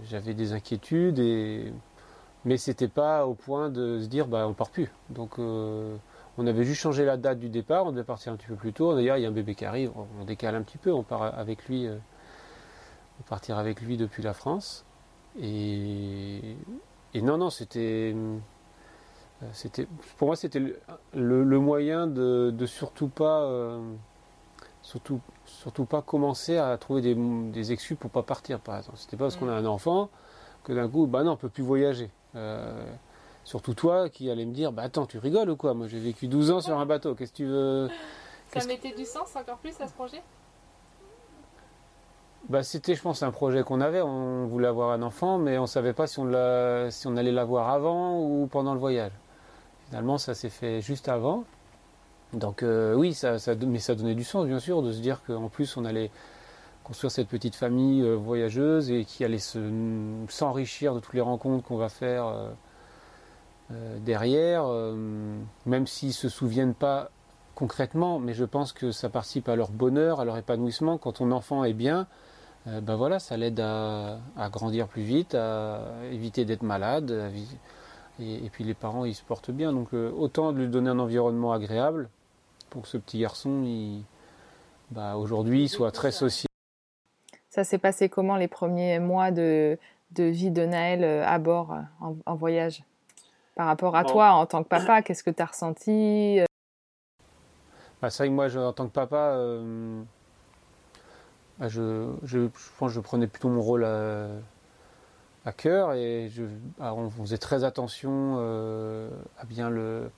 Speaker 2: j'avais des inquiétudes, et, mais c'était pas au point de se dire, bah, on part plus. Donc, on avait juste changé la date du départ, on devait partir un petit peu plus tôt. D'ailleurs, il y a un bébé qui arrive, on décale un petit peu, on part avec lui partir avec lui depuis la France. Et non, non, c'était. C'était, pour moi, c'était le, le, moyen de, de surtout pas, euh, surtout, surtout pas commencer à trouver des, des excuses pour pas partir, par exemple. C'était pas parce qu'on a un enfant que d'un coup, bah non, on peut plus voyager. Euh, surtout toi qui allais me dire, bah attends, tu rigoles ou quoi? Moi, j'ai vécu 12 ans sur un bateau. Qu'est-ce que tu veux?
Speaker 1: Ça mettait du sens encore plus à ce projet?
Speaker 2: Bah, c'était, je pense, un projet qu'on avait. On voulait avoir un enfant, mais on ne savait pas si on, l'a, si on allait l'avoir avant ou pendant le voyage. Finalement, ça s'est fait juste avant. Donc euh, oui, ça, mais ça donnait du sens, bien sûr, de se dire qu'en plus, on allait construire cette petite famille euh, voyageuse et qui allait s'enrichir de toutes les rencontres qu'on va faire euh, derrière, même s'ils ne se souviennent pas concrètement, mais je pense que ça participe à leur bonheur, à leur épanouissement. Quand ton enfant est bien, ben voilà, ça l'aide à, grandir plus vite, à éviter d'être malade. Et, puis les parents, ils se portent bien. Donc euh, autant de lui donner un environnement agréable pour que ce petit garçon, il, bah, aujourd'hui, soit très social.
Speaker 1: Ça s'est passé comment les premiers mois de, vie de Naël euh, à bord en, voyage? Par rapport à toi en tant que papa, qu'est-ce que tu as ressenti
Speaker 2: bah, C'est vrai que moi, en tant que papa, bah, je, je, pense que je prenais plutôt mon rôle à, cœur et je, bah, on faisait très attention euh, à bien le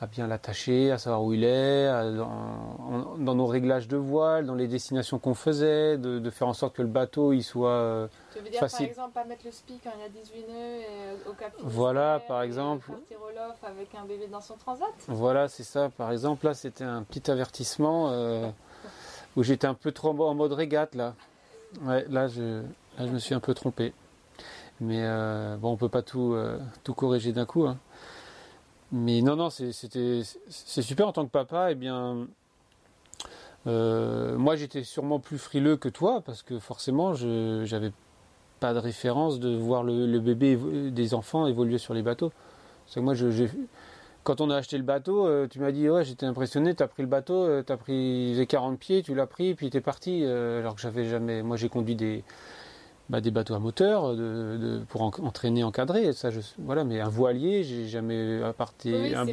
Speaker 2: à bien l'attacher, à savoir où il est, dans, nos réglages de voile, dans les destinations qu'on faisait, de, faire en sorte que le bateau il soit euh,
Speaker 1: tu veux dire par exemple pas mettre le speak quand il y a 18 nœuds et euh, au cap
Speaker 2: Voilà par exemple.
Speaker 1: avec un bébé dans son transat?
Speaker 2: Voilà c'est ça par exemple là c'était un petit avertissement *laughs* où j'étais un peu trop en mode régate là. Ouais, là je, je me suis un peu trompé. Mais euh, bon, on peut pas tout, euh, tout corriger d'un coup. Hein. Mais non, non, c'est super en tant que papa. Eh bien, euh, moi j'étais sûrement plus frileux que toi parce que forcément je j'avais pas de référence de voir le, bébé des enfants évoluer sur les bateaux. Que moi quand on a acheté le bateau, tu m'as dit ouais j'étais impressionné, tu as pris le bateau, euh, tu as pris 40 pieds, tu l'as pris, puis tu es parti. Alors que j'avais jamais. Moi j'ai conduit des, bah, des bateaux à moteur de, pour entraîner, encadrer. Ça, je, voilà, mais un voilier, j'ai jamais apparté un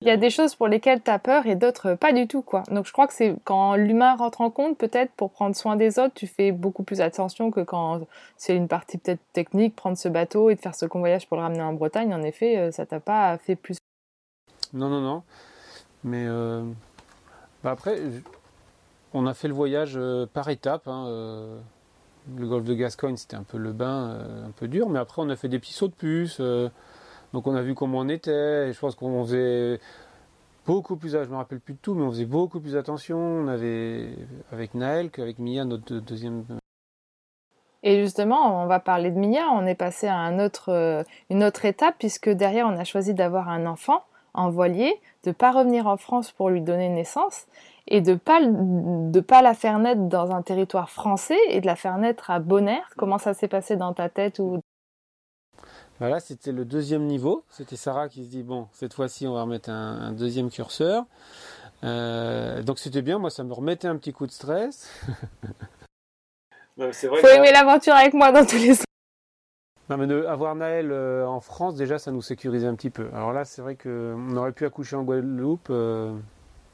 Speaker 1: Il y a des choses pour lesquelles tu as peur et d'autres pas du tout. quoi. Donc je crois que c'est quand l'humain rentre en compte, peut-être pour prendre soin des autres, tu fais beaucoup plus attention que quand c'est une partie peut-être technique, prendre ce bateau et de faire ce convoyage pour le ramener en Bretagne. En effet, ça t'a pas fait plus
Speaker 2: non, non, non. Mais euh, bah après, on a fait le voyage euh, par étapes. Hein, euh. Le golfe de Gascogne, c'était un peu le bain, un peu dur, mais après, on a fait des petits sauts de puce. donc, on a vu comment on était. Et je pense qu'on faisait beaucoup plus, je me rappelle plus de tout, mais on faisait beaucoup plus attention. On avait, avec Naël, qu'avec Mia, notre deuxième
Speaker 1: et justement, on va parler de Mia. On est passé à une autre étape puisque derrière, on a choisi d'avoir un enfant en voilier, de pas revenir en France pour lui donner naissance et de pas de pas la faire naître dans un territoire français et de la faire naître à Bonaire. Comment ça s'est passé dans ta tête ou?
Speaker 2: Voilà, c'était le deuxième niveau. C'était Sarah qui se dit bon, cette fois-ci, on va remettre un, deuxième curseur. Euh, donc c'était bien. Moi, ça me remettait un petit coup de stress.
Speaker 1: Il Faut aimer l'aventure avec moi dans tous les sens.
Speaker 2: Non, mais avoir Naël euh, en France, déjà, ça nous sécurisait un petit peu. Alors là, c'est vrai qu'on aurait pu accoucher en Guadeloupe. Euh,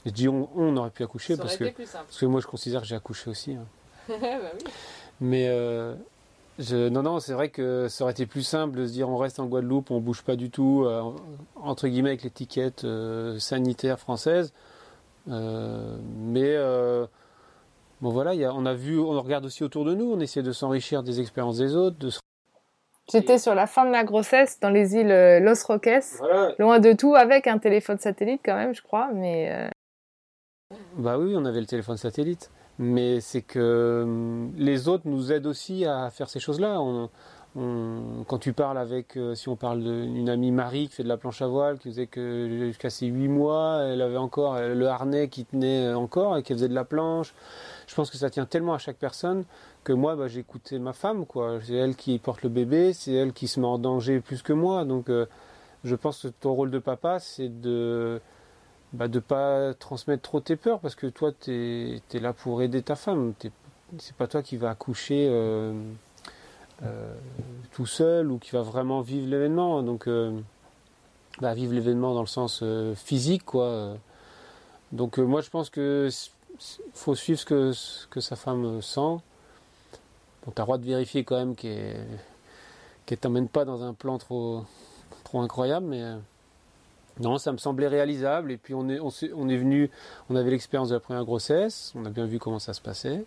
Speaker 2: je dis on, aurait pu accoucher parce que, parce que moi, je considère que j'ai accouché aussi. Hein. *laughs* bah oui. Mais euh, je, non, non, c'est vrai que ça aurait été plus simple de se dire on reste en Guadeloupe, on bouge pas du tout, entre guillemets, avec l'étiquette sanitaire française. mais bon, voilà, y a, on a vu, on regarde aussi autour de nous, on essaie de s'enrichir des expériences des autres, de se
Speaker 1: J'étais sur la fin de ma grossesse dans les îles euh, Los Roques, loin de tout, avec un téléphone satellite quand même, je crois, mais... Euh,
Speaker 2: bah oui, on avait le téléphone satellite. Mais c'est que hum, les autres nous aident aussi à faire ces choses-là. quand tu parles avec, euh, si on parle d'une amie Marie qui fait de la planche à voile, qui faisait que jusqu'à ses 8 mois, elle avait encore le harnais qui tenait encore et qui faisait de la planche. Je pense que ça tient tellement à chaque personne que moi, bah, j'ai ma femme, quoi. C'est elle qui porte le bébé, c'est elle qui se met en danger plus que moi. Donc, euh, je pense que ton rôle de papa, c'est de bah, de pas transmettre trop tes peurs, parce que toi, tu es, là pour aider ta femme. c'est pas toi qui va accoucher tout seul ou qui va vraiment vivre l'événement. Donc, bah, vivre l'événement dans le sens physique, quoi. Donc, moi, je pense que faut suivre ce que, que sa femme sent. Bon, tu as le droit de vérifier quand même qu'elle ne t'emmène pas dans un plan trop, trop incroyable, mais euh, non, ça me semblait réalisable. Et puis on est, on, est venu, on avait l'expérience de la première grossesse, on a bien vu comment ça se passait.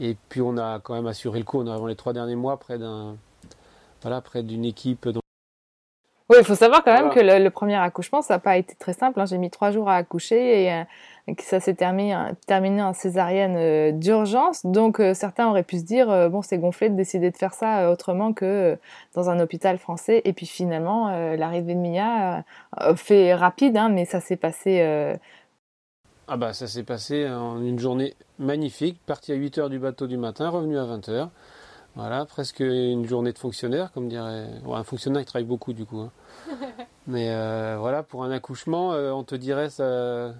Speaker 2: Et puis on a quand même assuré le coup, on avant les trois derniers mois près d'un, voilà, près d'une équipe.
Speaker 1: Oui, il faut savoir quand même que le, premier accouchement, ça n'a pas été très simple. Hein. J'ai mis trois jours à accoucher et, euh, ça s'est terminé, terminé en césarienne euh, d'urgence. Donc euh, certains auraient pu se dire, bon, c'est gonflé de décider de faire ça autrement que dans un hôpital français. Et puis finalement, l'arrivée de Mia fait rapide, hein, mais ça s'est passé...
Speaker 2: Ah bah ça s'est passé en une journée magnifique, parti à 8h du bateau du matin, revenu à 20h. Voilà, presque une journée de fonctionnaire, comme dirait. un fonctionnaire qui travaille beaucoup du coup. Hein. *laughs* Mais euh, voilà, pour un accouchement, euh, on te dirait ça,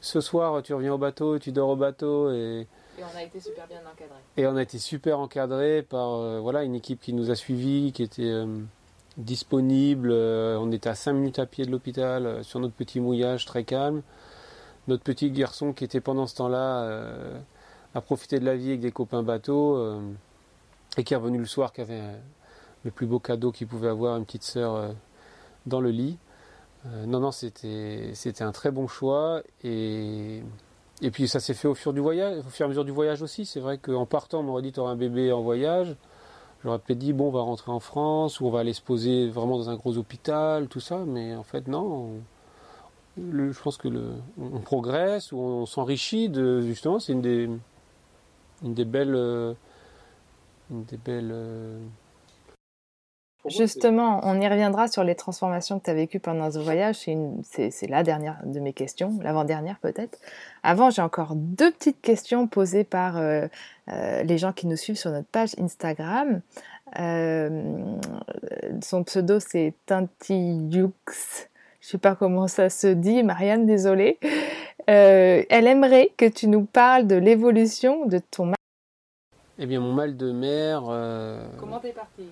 Speaker 2: ce soir tu reviens au bateau, tu dors au bateau
Speaker 1: et. Et on a été super bien encadré.
Speaker 2: Et on a été super encadré par euh, voilà une équipe qui nous a suivis, qui était disponible. on était à 5 minutes à pied de l'hôpital sur notre petit mouillage très calme. Notre petit garçon qui était pendant ce temps-là à profiter de la vie avec des copains bateaux et qui est revenu le soir, qui avait le plus beau cadeau qu'il pouvait avoir, une petite sœur euh, dans le lit. Euh, non, non, c'était, un très bon choix. Et, et puis ça s'est fait au fur, du voyage, au fur et à mesure du voyage aussi. C'est vrai qu'en partant, on m'aurait dit tu un bébé en voyage. J'aurais peut-être dit bon, on va rentrer en France ou on va aller se poser vraiment dans un gros hôpital, tout ça. Mais en fait, non. je pense que le, on progresse ou on s'enrichit de justement. C'est une des, une des belles. Euh, des belles.
Speaker 1: Justement, on y reviendra sur les transformations que tu as vécues pendant ce voyage. C'est la dernière de mes questions, l'avant-dernière peut-être. Avant, j'ai encore deux petites questions posées par euh, euh, les gens qui nous suivent sur notre page Instagram. son pseudo, c'est Tintiyux. Je sais pas comment ça se dit, Marianne, désolée. elle aimerait que tu nous parles de l'évolution de ton
Speaker 2: eh bien, mon mal de mer.
Speaker 1: Euh... Comment t'es parti?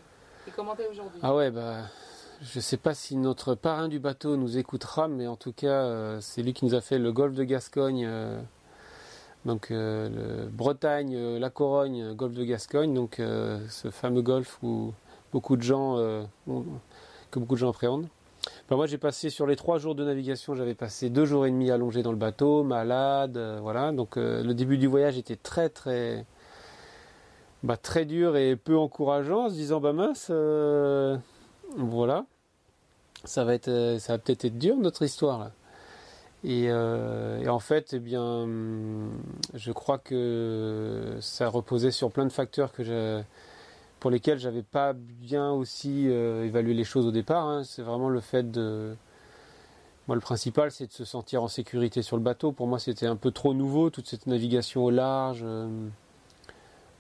Speaker 1: Et comment t'es aujourd'hui?
Speaker 2: Ah ouais, bah. Je sais pas si notre parrain du bateau nous écoutera, mais en tout cas, euh, c'est lui qui nous a fait le golfe de Gascogne. Euh, donc, euh, le Bretagne, la Corogne, golfe de Gascogne. Donc, ce fameux golfe où beaucoup de gens. que beaucoup de gens appréhendent. Bah, moi, j'ai passé sur les trois jours de navigation, j'avais passé deux jours et demi allongé dans le bateau, malade, voilà. Donc, le début du voyage était très, très bah, très dur et peu encourageant en se disant bah mince euh, voilà ça va être euh, ça va peut-être être dur notre histoire euh, Et, en fait eh bien je crois que ça reposait sur plein de facteurs que pour lesquels j'avais pas bien aussi évalué les choses au départ hein. c'est vraiment le fait de moi, le principal, c'est de se sentir en sécurité sur le bateau. Pour moi, c'était un peu trop nouveau, toute cette navigation au large.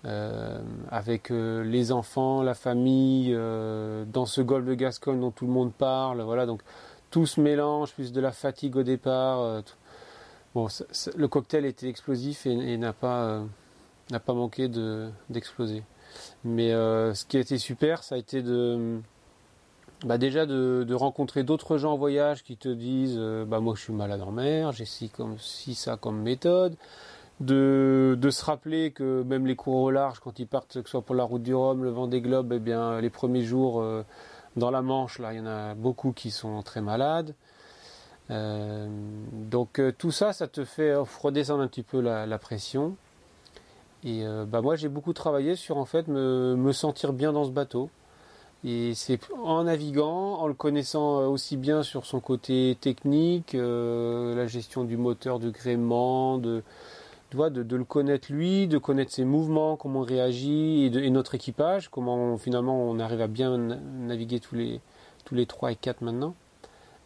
Speaker 2: Euh, avec euh, les enfants, la famille, euh, dans ce golfe de Gascogne dont tout le monde parle, voilà, donc tout se mélange, plus de la fatigue au départ. bon, le cocktail était explosif et, n'a pas n'a pas manqué de d'exploser. Mais ce qui a été super, ça a été de bah déjà de, de rencontrer d'autres gens en voyage qui te disent bah moi je suis malade en mer, j'ai si comme si ça comme méthode de, se rappeler que même les cours au large, quand ils partent, que ce soit pour la route du Rhum, le vent des globes, eh bien, les premiers jours euh, dans la Manche, là, il y en a beaucoup qui sont très malades. Euh, donc euh, tout ça, ça te fait redescendre un petit peu la, pression. Et bah moi, j'ai beaucoup travaillé sur en fait me, me, sentir bien dans ce bateau. Et c'est en naviguant, en le connaissant aussi bien sur son côté technique, la gestion du moteur, de gréement, de, de, le connaître lui, de connaître ses mouvements, comment il réagit, et, notre équipage, comment finalement on arrive à bien naviguer tous les, tous les 3 et 4 maintenant.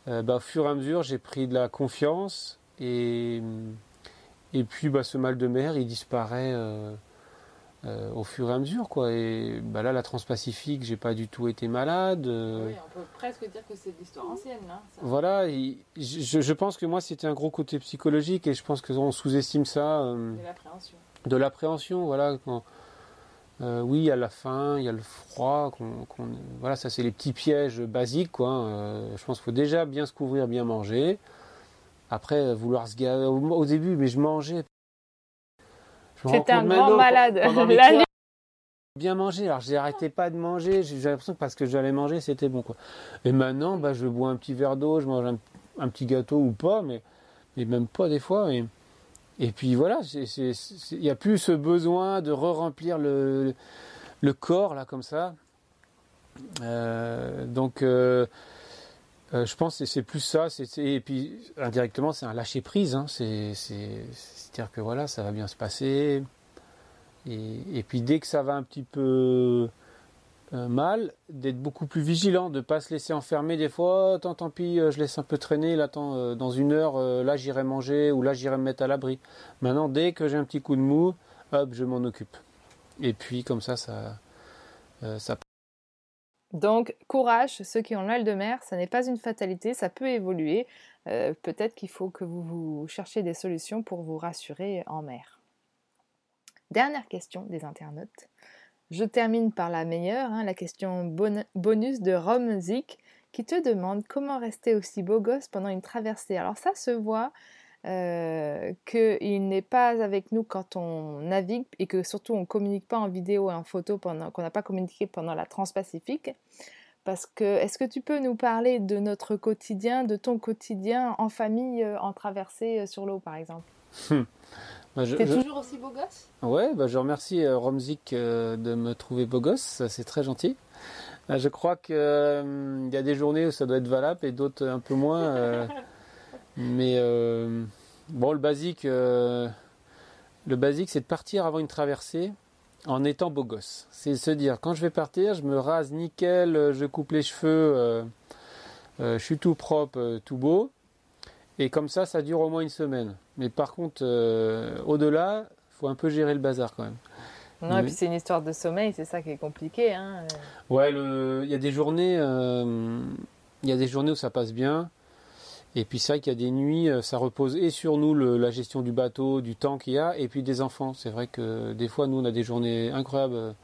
Speaker 2: Euh, bah, au fur et à mesure, j'ai pris de la confiance et, et puis bah, ce mal de mer, il disparaît euh, euh, au fur et à mesure. Quoi. Et bah, là, la Transpacifique, j'ai pas du tout été malade.
Speaker 1: Oui, on peut presque dire que c'est l'histoire ancienne. Hein,
Speaker 2: voilà, je, je, pense que moi, c'était un gros côté psychologique et je pense qu'on sous-estime ça.
Speaker 1: Euh, l'appréhension.
Speaker 2: de l'appréhension, voilà. oui, il y a la faim, il y a le froid. voilà, ça c'est les petits pièges basiques, quoi. je pense qu'il faut déjà bien se couvrir, bien manger. Après, vouloir se gaver au, début, mais je mangeais.
Speaker 1: C'était un grand malade. *laughs*
Speaker 2: bien manger. Alors, j'arrêtais pas de manger. J'ai l'impression que parce que j'allais manger, c'était bon, quoi. Et maintenant, bah, je bois un petit verre d'eau, je mange un, petit gâteau ou pas, mais, mais même pas des fois. Et, et puis voilà, il n'y a plus ce besoin de re-remplir le, le, corps, là, comme ça. Euh, donc, euh, euh, je pense que c'est plus ça. et puis, indirectement, c'est un lâcher-prise. Hein. C'est-à-dire que voilà, ça va bien se passer. Et, puis, dès que ça va un petit peu euh, mal, d'être beaucoup plus vigilant, de ne pas se laisser enfermer des fois. Oh, tant, tant pis, euh, je laisse un peu traîner. Là, dans une heure, là, j'irai manger ou là, j'irai me mettre à l'abri. Maintenant, dès que j'ai un petit coup de mou, hop, je m'en occupe. Et puis, comme ça, ça, ça
Speaker 1: donc, courage, ceux qui ont mal de mer, ça n'est pas une fatalité, ça peut évoluer. Euh, peut-être qu'il faut que vous, vous cherchiez des solutions pour vous rassurer en mer. Dernière question des internautes. Je termine par la meilleure, hein, la question bonus de Romzik qui te demande comment rester aussi beau gosse pendant une traversée. Alors ça se voit, euh, qu'il n'est pas avec nous quand on navigue et que surtout on ne communique pas en vidéo et en photo pendant qu'on n'a pas communiqué pendant la Transpacifique. Parce que est-ce que tu peux nous parler de notre quotidien, de ton quotidien en famille euh, en traversée euh, sur l'eau par exemple? Bah Tu es toujours aussi beau gosse?
Speaker 2: Ouais, bah je remercie Romzik de me trouver beau gosse, c'est très gentil. Je crois qu'il y a des journées où ça doit être valable et d'autres un peu moins. *laughs* Mais euh, bon, le basique, euh, le basique, c'est de partir avant une traversée en étant beau gosse. C'est se dire, quand je vais partir, je me rase nickel, je coupe les cheveux, euh, je suis tout propre, tout beau. Et comme ça, ça dure au moins une semaine. Mais par contre, au-delà, il faut un peu gérer le bazar quand même.
Speaker 1: Non, et puis c'est une histoire de sommeil, c'est ça qui est compliqué. Hein.
Speaker 2: Ouais, il y a des journées, il y a des journées où ça passe bien. Et puis c'est vrai qu'il y a des nuits, euh, ça repose et sur nous la gestion du bateau, du temps qu'il y a, et puis des enfants. C'est vrai que des fois, nous, on a des journées incroyables.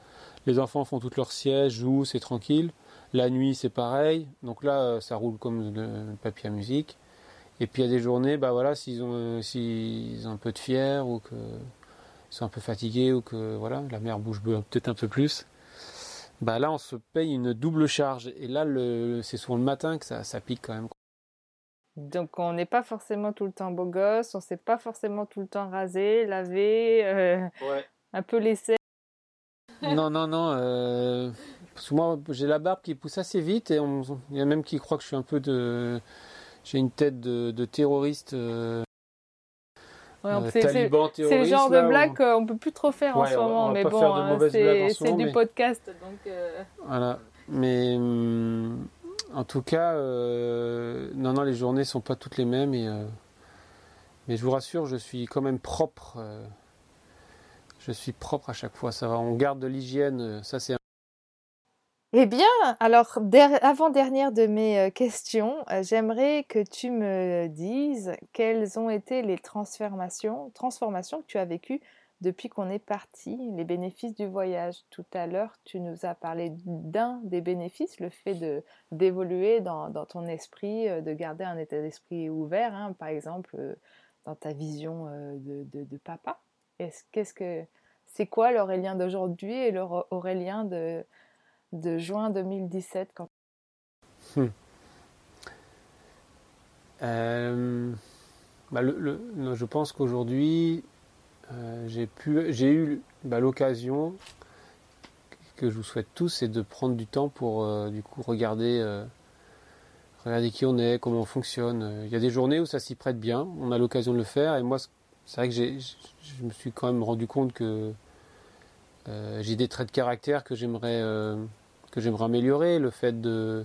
Speaker 2: Les enfants font toutes leurs sièges, jouent, c'est tranquille. La nuit, c'est pareil. Donc là, euh, ça roule comme le papier à musique. Et puis il y a des journées, bah voilà, s'ils ont, euh, un peu de fièvre ou qu'ils sont un peu fatigués ou que voilà, la mer bouge peut-être un peu plus, bah là on se paye une double charge. Et là, c'est souvent le matin que ça pique quand même.
Speaker 1: Donc on n'est pas forcément tout le temps beau gosse, on ne s'est pas forcément tout le temps rasé, lavé, euh, *laughs* un peu laissé.
Speaker 2: non, non, non. Euh, parce que moi, j'ai la barbe qui pousse assez vite et il y a même qui croient que je suis un peu de. J'ai une tête de, terroriste. Euh,
Speaker 1: c'est le genre de blague qu'on peut plus trop faire en ce moment, mais bon, hein, c'est du podcast, donc.
Speaker 2: Voilà, mais. Hum, en tout cas, euh, non, non, les journées sont pas toutes les mêmes. Euh, mais je vous rassure, je suis quand même propre. Euh, je suis propre à chaque fois. Ça va, on garde de l'hygiène. Ça, c'est.
Speaker 1: Eh bien, alors, avant-dernière de mes questions, j'aimerais que tu me dises quelles ont été les transformations, transformations que tu as vécues depuis qu'on est parti, les bénéfices du voyage. Tout à l'heure, tu nous as parlé d'un des bénéfices, le fait de d'évoluer dans, ton esprit, euh, de garder un état d'esprit ouvert, hein, par exemple euh, dans ta vision euh, de, papa. Qu'est-ce que c'est quoi l'Aurélien d'aujourd'hui et l'Aurélien de, de juin 2017 quand... Hmm.
Speaker 2: Bah, je pense qu'aujourd'hui, euh, j'ai pu, j'ai eu bah, l'occasion que je vous souhaite tous, c'est de prendre du temps pour euh, du coup regarder, euh, regarder qui on est, comment on fonctionne. Il y a des journées où ça s'y prête bien, on a l'occasion de le faire, et moi c'est vrai que je me suis quand même rendu compte que j'ai des traits de caractère que j'aimerais que j'aimerais améliorer, le fait de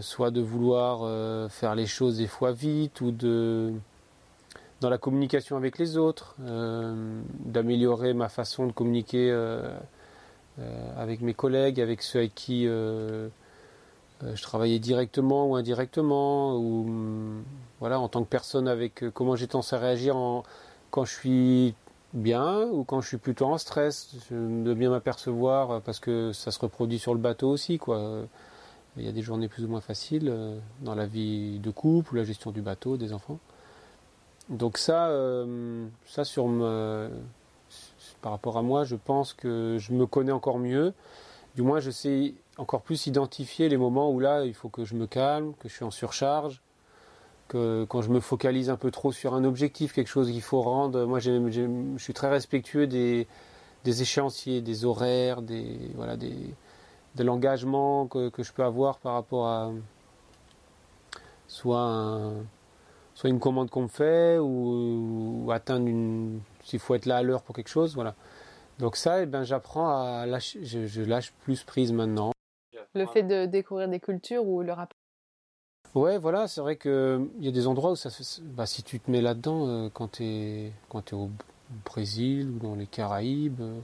Speaker 2: soit de vouloir faire les choses des fois vite ou de dans la communication avec les autres, euh, d'améliorer ma façon de communiquer euh, euh, avec mes collègues, avec ceux avec qui je travaillais directement ou indirectement, ou voilà, en tant que personne avec comment j'ai tendance à réagir quand je suis bien ou quand je suis plutôt en stress, de bien m'apercevoir parce que ça se reproduit sur le bateau aussi. Il y a des journées plus ou moins faciles dans la vie de couple ou la gestion du bateau, des enfants. Donc ça, euh, ça sur par rapport à moi, je pense que je me connais encore mieux. Du moins, je sais encore plus identifier les moments où là, il faut que je me calme, que je suis en surcharge, que quand je me focalise un peu trop sur un objectif, quelque chose qu'il faut rendre. Moi, je suis très respectueux des, échéanciers, des horaires, des voilà, des, de l'engagement que, je peux avoir par rapport à soit soit une commande qu'on me fait ou, atteindre une s'il faut être là à l'heure pour quelque chose, voilà. Donc ça, eh ben, j'apprends à lâcher, je, lâche plus prise maintenant.
Speaker 1: Le fait de découvrir des cultures ou le rapport
Speaker 2: Ouais, voilà, c'est vrai qu'il y a des endroits où ça bah, si tu te mets là-dedans, euh, quand tu es, quand es au Brésil ou dans les Caraïbes, euh,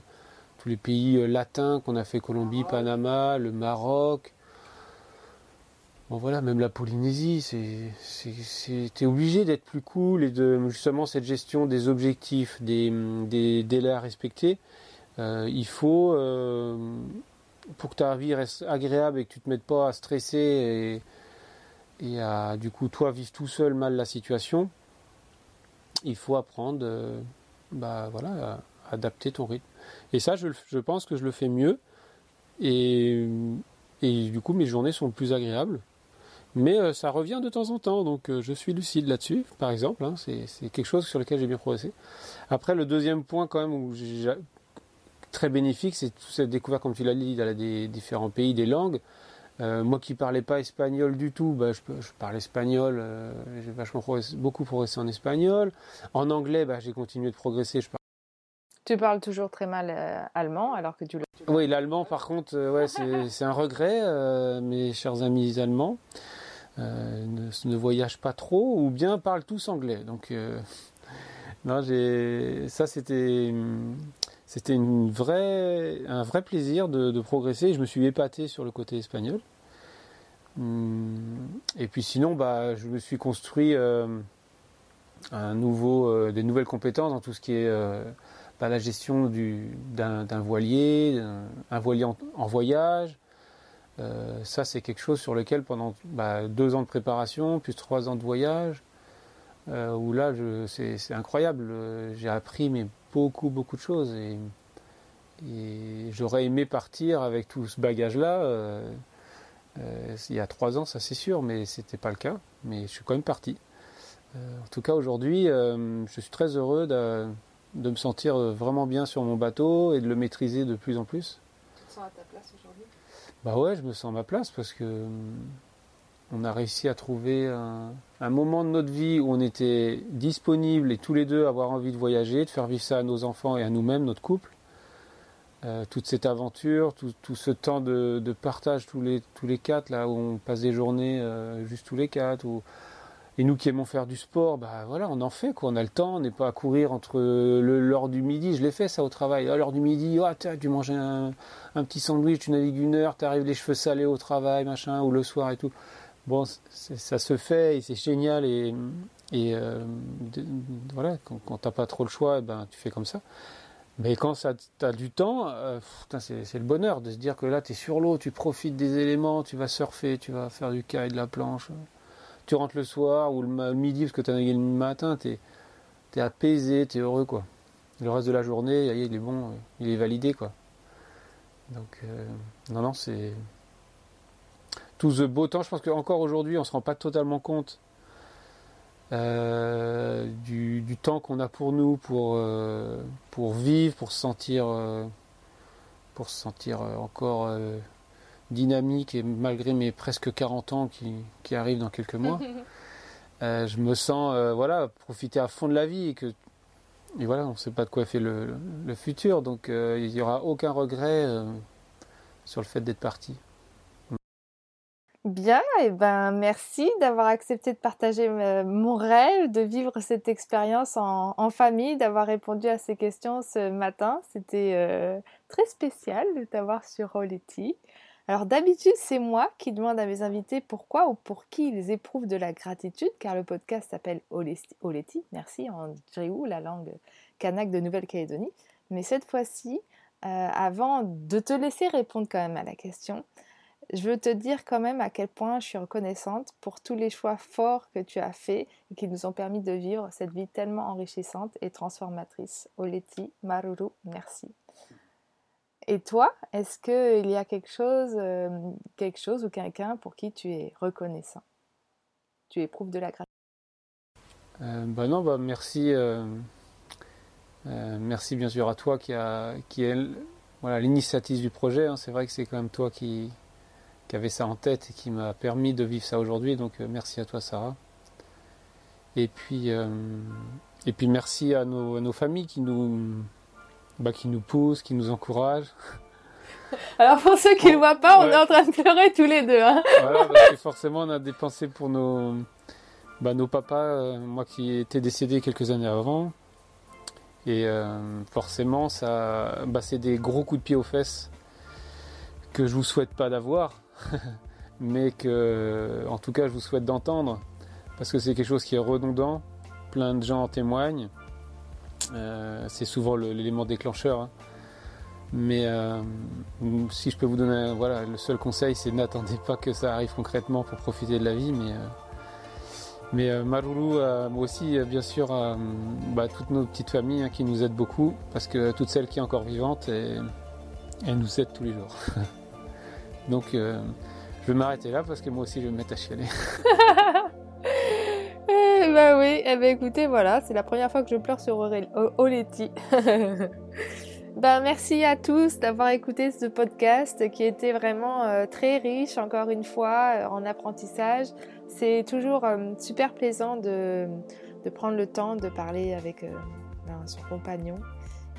Speaker 2: tous les pays euh, latins qu'on a fait, Colombie, Panama, le Maroc, bon voilà, même la Polynésie, es obligé d'être plus cool et de justement cette gestion des objectifs, des, délais à respecter. il faut, pour que ta vie reste agréable et que tu te mettes pas à stresser et et à du coup toi vivre tout seul mal la situation, il faut apprendre euh, bah, voilà, à adapter ton rythme. Et ça, je, je, pense que je le fais mieux. Et, et, du coup, mes journées sont plus agréables. Mais euh, ça revient de temps en temps, donc euh, je suis lucide là-dessus, par exemple. Hein, c'est quelque chose sur lequel j'ai bien progressé. Après, le deuxième point, quand même, où j'ai très bénéfique, c'est toute cette découverte, comme tu l'as dit, dans des différents pays, des langues. Euh, moi qui parlais pas espagnol du tout, bah, je, je, parle espagnol, j'ai vachement beaucoup progressé en espagnol. En anglais, bah, j'ai continué de progresser. Je
Speaker 1: Tu parles toujours très mal euh, allemand alors que tu le...
Speaker 2: Oui, l'allemand par contre, ouais, c'est un regret, mes chers amis allemands. Ne, ne, voyagent pas trop ou bien parlent tous anglais. Donc, *laughs* j'ai ça c'était c'était un vrai plaisir de, progresser. Je me suis épaté sur le côté espagnol. Hum, et puis sinon, bah, je me suis construit euh, un nouveau, euh, des nouvelles compétences dans tout ce qui est euh, bah, la gestion d'un voilier, un, voilier en, voyage. Ça, c'est quelque chose sur lequel pendant bah, deux ans de préparation, plus trois ans de voyage, où là, c'est incroyable. J'ai appris mais beaucoup, beaucoup de choses. Et, j'aurais aimé partir avec tout ce bagage-là. Euh, euh, il y a trois ans, ça c'est sûr, mais c'était pas le cas. Mais je suis quand même parti. Euh, en tout cas, aujourd'hui, je suis très heureux de, de, me sentir vraiment bien sur mon bateau et de le maîtriser de plus en plus.
Speaker 1: Tu te sens à ta place aujourd'hui?
Speaker 2: Bah ouais, je me sens ma place parce que on a réussi à trouver un, moment de notre vie où on était disponible et tous les deux avoir envie de voyager, de faire vivre ça à nos enfants et à nous-mêmes, notre couple. Euh, toute cette aventure, tout, ce temps de, partage tous les, tous les quatre, là où on passe des journées euh, juste tous les quatre. Et nous qui aimons faire du sport, bah voilà, on en fait on a le temps, on n'est pas à courir entre l'heure du midi, je l'ai fait ça au travail, à l'heure du midi, oh, tu manges un, un, petit sandwich, tu navigues une heure, tu arrives les cheveux salés au travail, machin, ou le soir et tout. Bon, ça se fait et c'est génial et, euh, voilà, quand, quand t'as pas trop le choix, eh ben tu fais comme ça. Mais quand tu as du temps, euh, c'est le bonheur de se dire que là tu es sur l'eau, tu profites des éléments, tu vas surfer, tu vas faire du et de la planche. Tu rentres le soir ou le midi parce que tu as navigué le matin, tu es, apaisé, tu es heureux quoi. Le reste de la journée, il est bon, il est validé quoi. Donc euh, non non c'est tout ce beau temps. Je pense qu'encore aujourd'hui, on ne se rend pas totalement compte euh, du, temps qu'on a pour nous, pour, euh, pour vivre, pour se sentir, pour se sentir encore dynamique et malgré mes presque 40 ans qui, qui arrivent dans quelques mois. *laughs* je me sens voilà profiter à fond de la vie et que et voilà on ne sait pas de quoi fait le, le futur donc il n'y aura aucun regret sur le fait d'être parti.
Speaker 1: Bien, et ben merci d'avoir accepté de partager euh, mon rêve, de vivre cette expérience en, famille, d'avoir répondu à ces questions ce matin. C'était euh, très spécial de t'avoir sur Rolletti. Alors d'habitude, c'est moi qui demande à mes invités pourquoi ou pour qui ils éprouvent de la gratitude, car le podcast s'appelle Oleti, merci, en Driou, la langue kanak de Nouvelle-Calédonie. Mais cette fois-ci, euh, avant de te laisser répondre quand même à la question, je veux te dire quand même à quel point je suis reconnaissante pour tous les choix forts que tu as faits et qui nous ont permis de vivre cette vie tellement enrichissante et transformatrice. Oleti, Maruru, merci. Et toi, est-ce qu'il y a quelque chose, euh, quelque chose ou quelqu'un pour qui tu es reconnaissant? Tu éprouves de la gratitude
Speaker 2: euh, bah non, bah merci, euh, merci bien sûr à toi qui a, qui est voilà du projet. Hein. C'est vrai que c'est quand même toi qui, qui ça en tête et qui m'a permis de vivre ça aujourd'hui. Donc merci à toi, Sarah. Et puis, et puis merci à nos familles qui nous bah, qui nous pousse, qui nous encourage. *laughs*
Speaker 1: Alors pour ceux qui ne le voient pas, on est en train de pleurer tous les deux. Hein.
Speaker 2: Voilà, parce que forcément on a dépensé pour nos, bah, nos papas, euh, moi qui étais décédé quelques années avant. Et euh, forcément, ça, bah, c'est des gros coups de pied aux fesses que je vous souhaite pas d'avoir, *laughs* mais que, en tout cas, je vous souhaite d'entendre, parce que c'est quelque chose qui est redondant. Plein de gens en témoignent. Euh, c'est souvent l'élément déclencheur. Hein. Mais euh, si je peux vous donner, voilà, le seul conseil, c'est n'attendez pas que ça arrive concrètement pour profiter de la vie. Mais, euh, mais Maruru, moi aussi, bien sûr, bah, toutes nos petites familles hein, qui nous aident beaucoup, parce que toutes celles qui sont encore vivantes, elles nous aident tous les jours. *laughs* Donc, je vais m'arrêter là parce que moi aussi, je vais me mettre à chialer. *laughs* *laughs*
Speaker 1: bah oui, eh ben écoutez, voilà, c'est la première fois que je pleure sur Oleti. *laughs* ben, merci à tous d'avoir écouté ce podcast qui était vraiment euh, très riche, encore une fois, euh, en apprentissage. C'est toujours euh, super plaisant de, de, prendre le temps de parler avec ben, son compagnon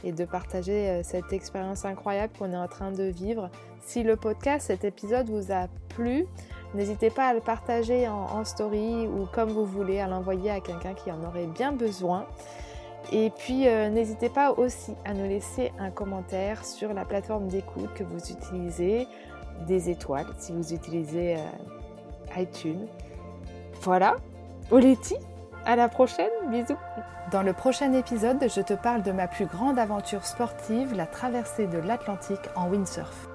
Speaker 1: et de partager cette expérience incroyable qu'on est en train de vivre. Si le podcast, cet épisode vous a plu, N'hésitez pas à le partager en, story ou comme vous voulez, à l'envoyer à quelqu'un qui en aurait bien besoin. Et puis euh, n'hésitez pas aussi à nous laisser un commentaire sur la plateforme d'écoute que vous utilisez, des étoiles si vous utilisez euh, iTunes. Voilà, Oleti, à la prochaine, bisous.
Speaker 4: Dans le prochain épisode, je te parle de ma plus grande aventure sportive, la traversée de l'Atlantique en windsurf.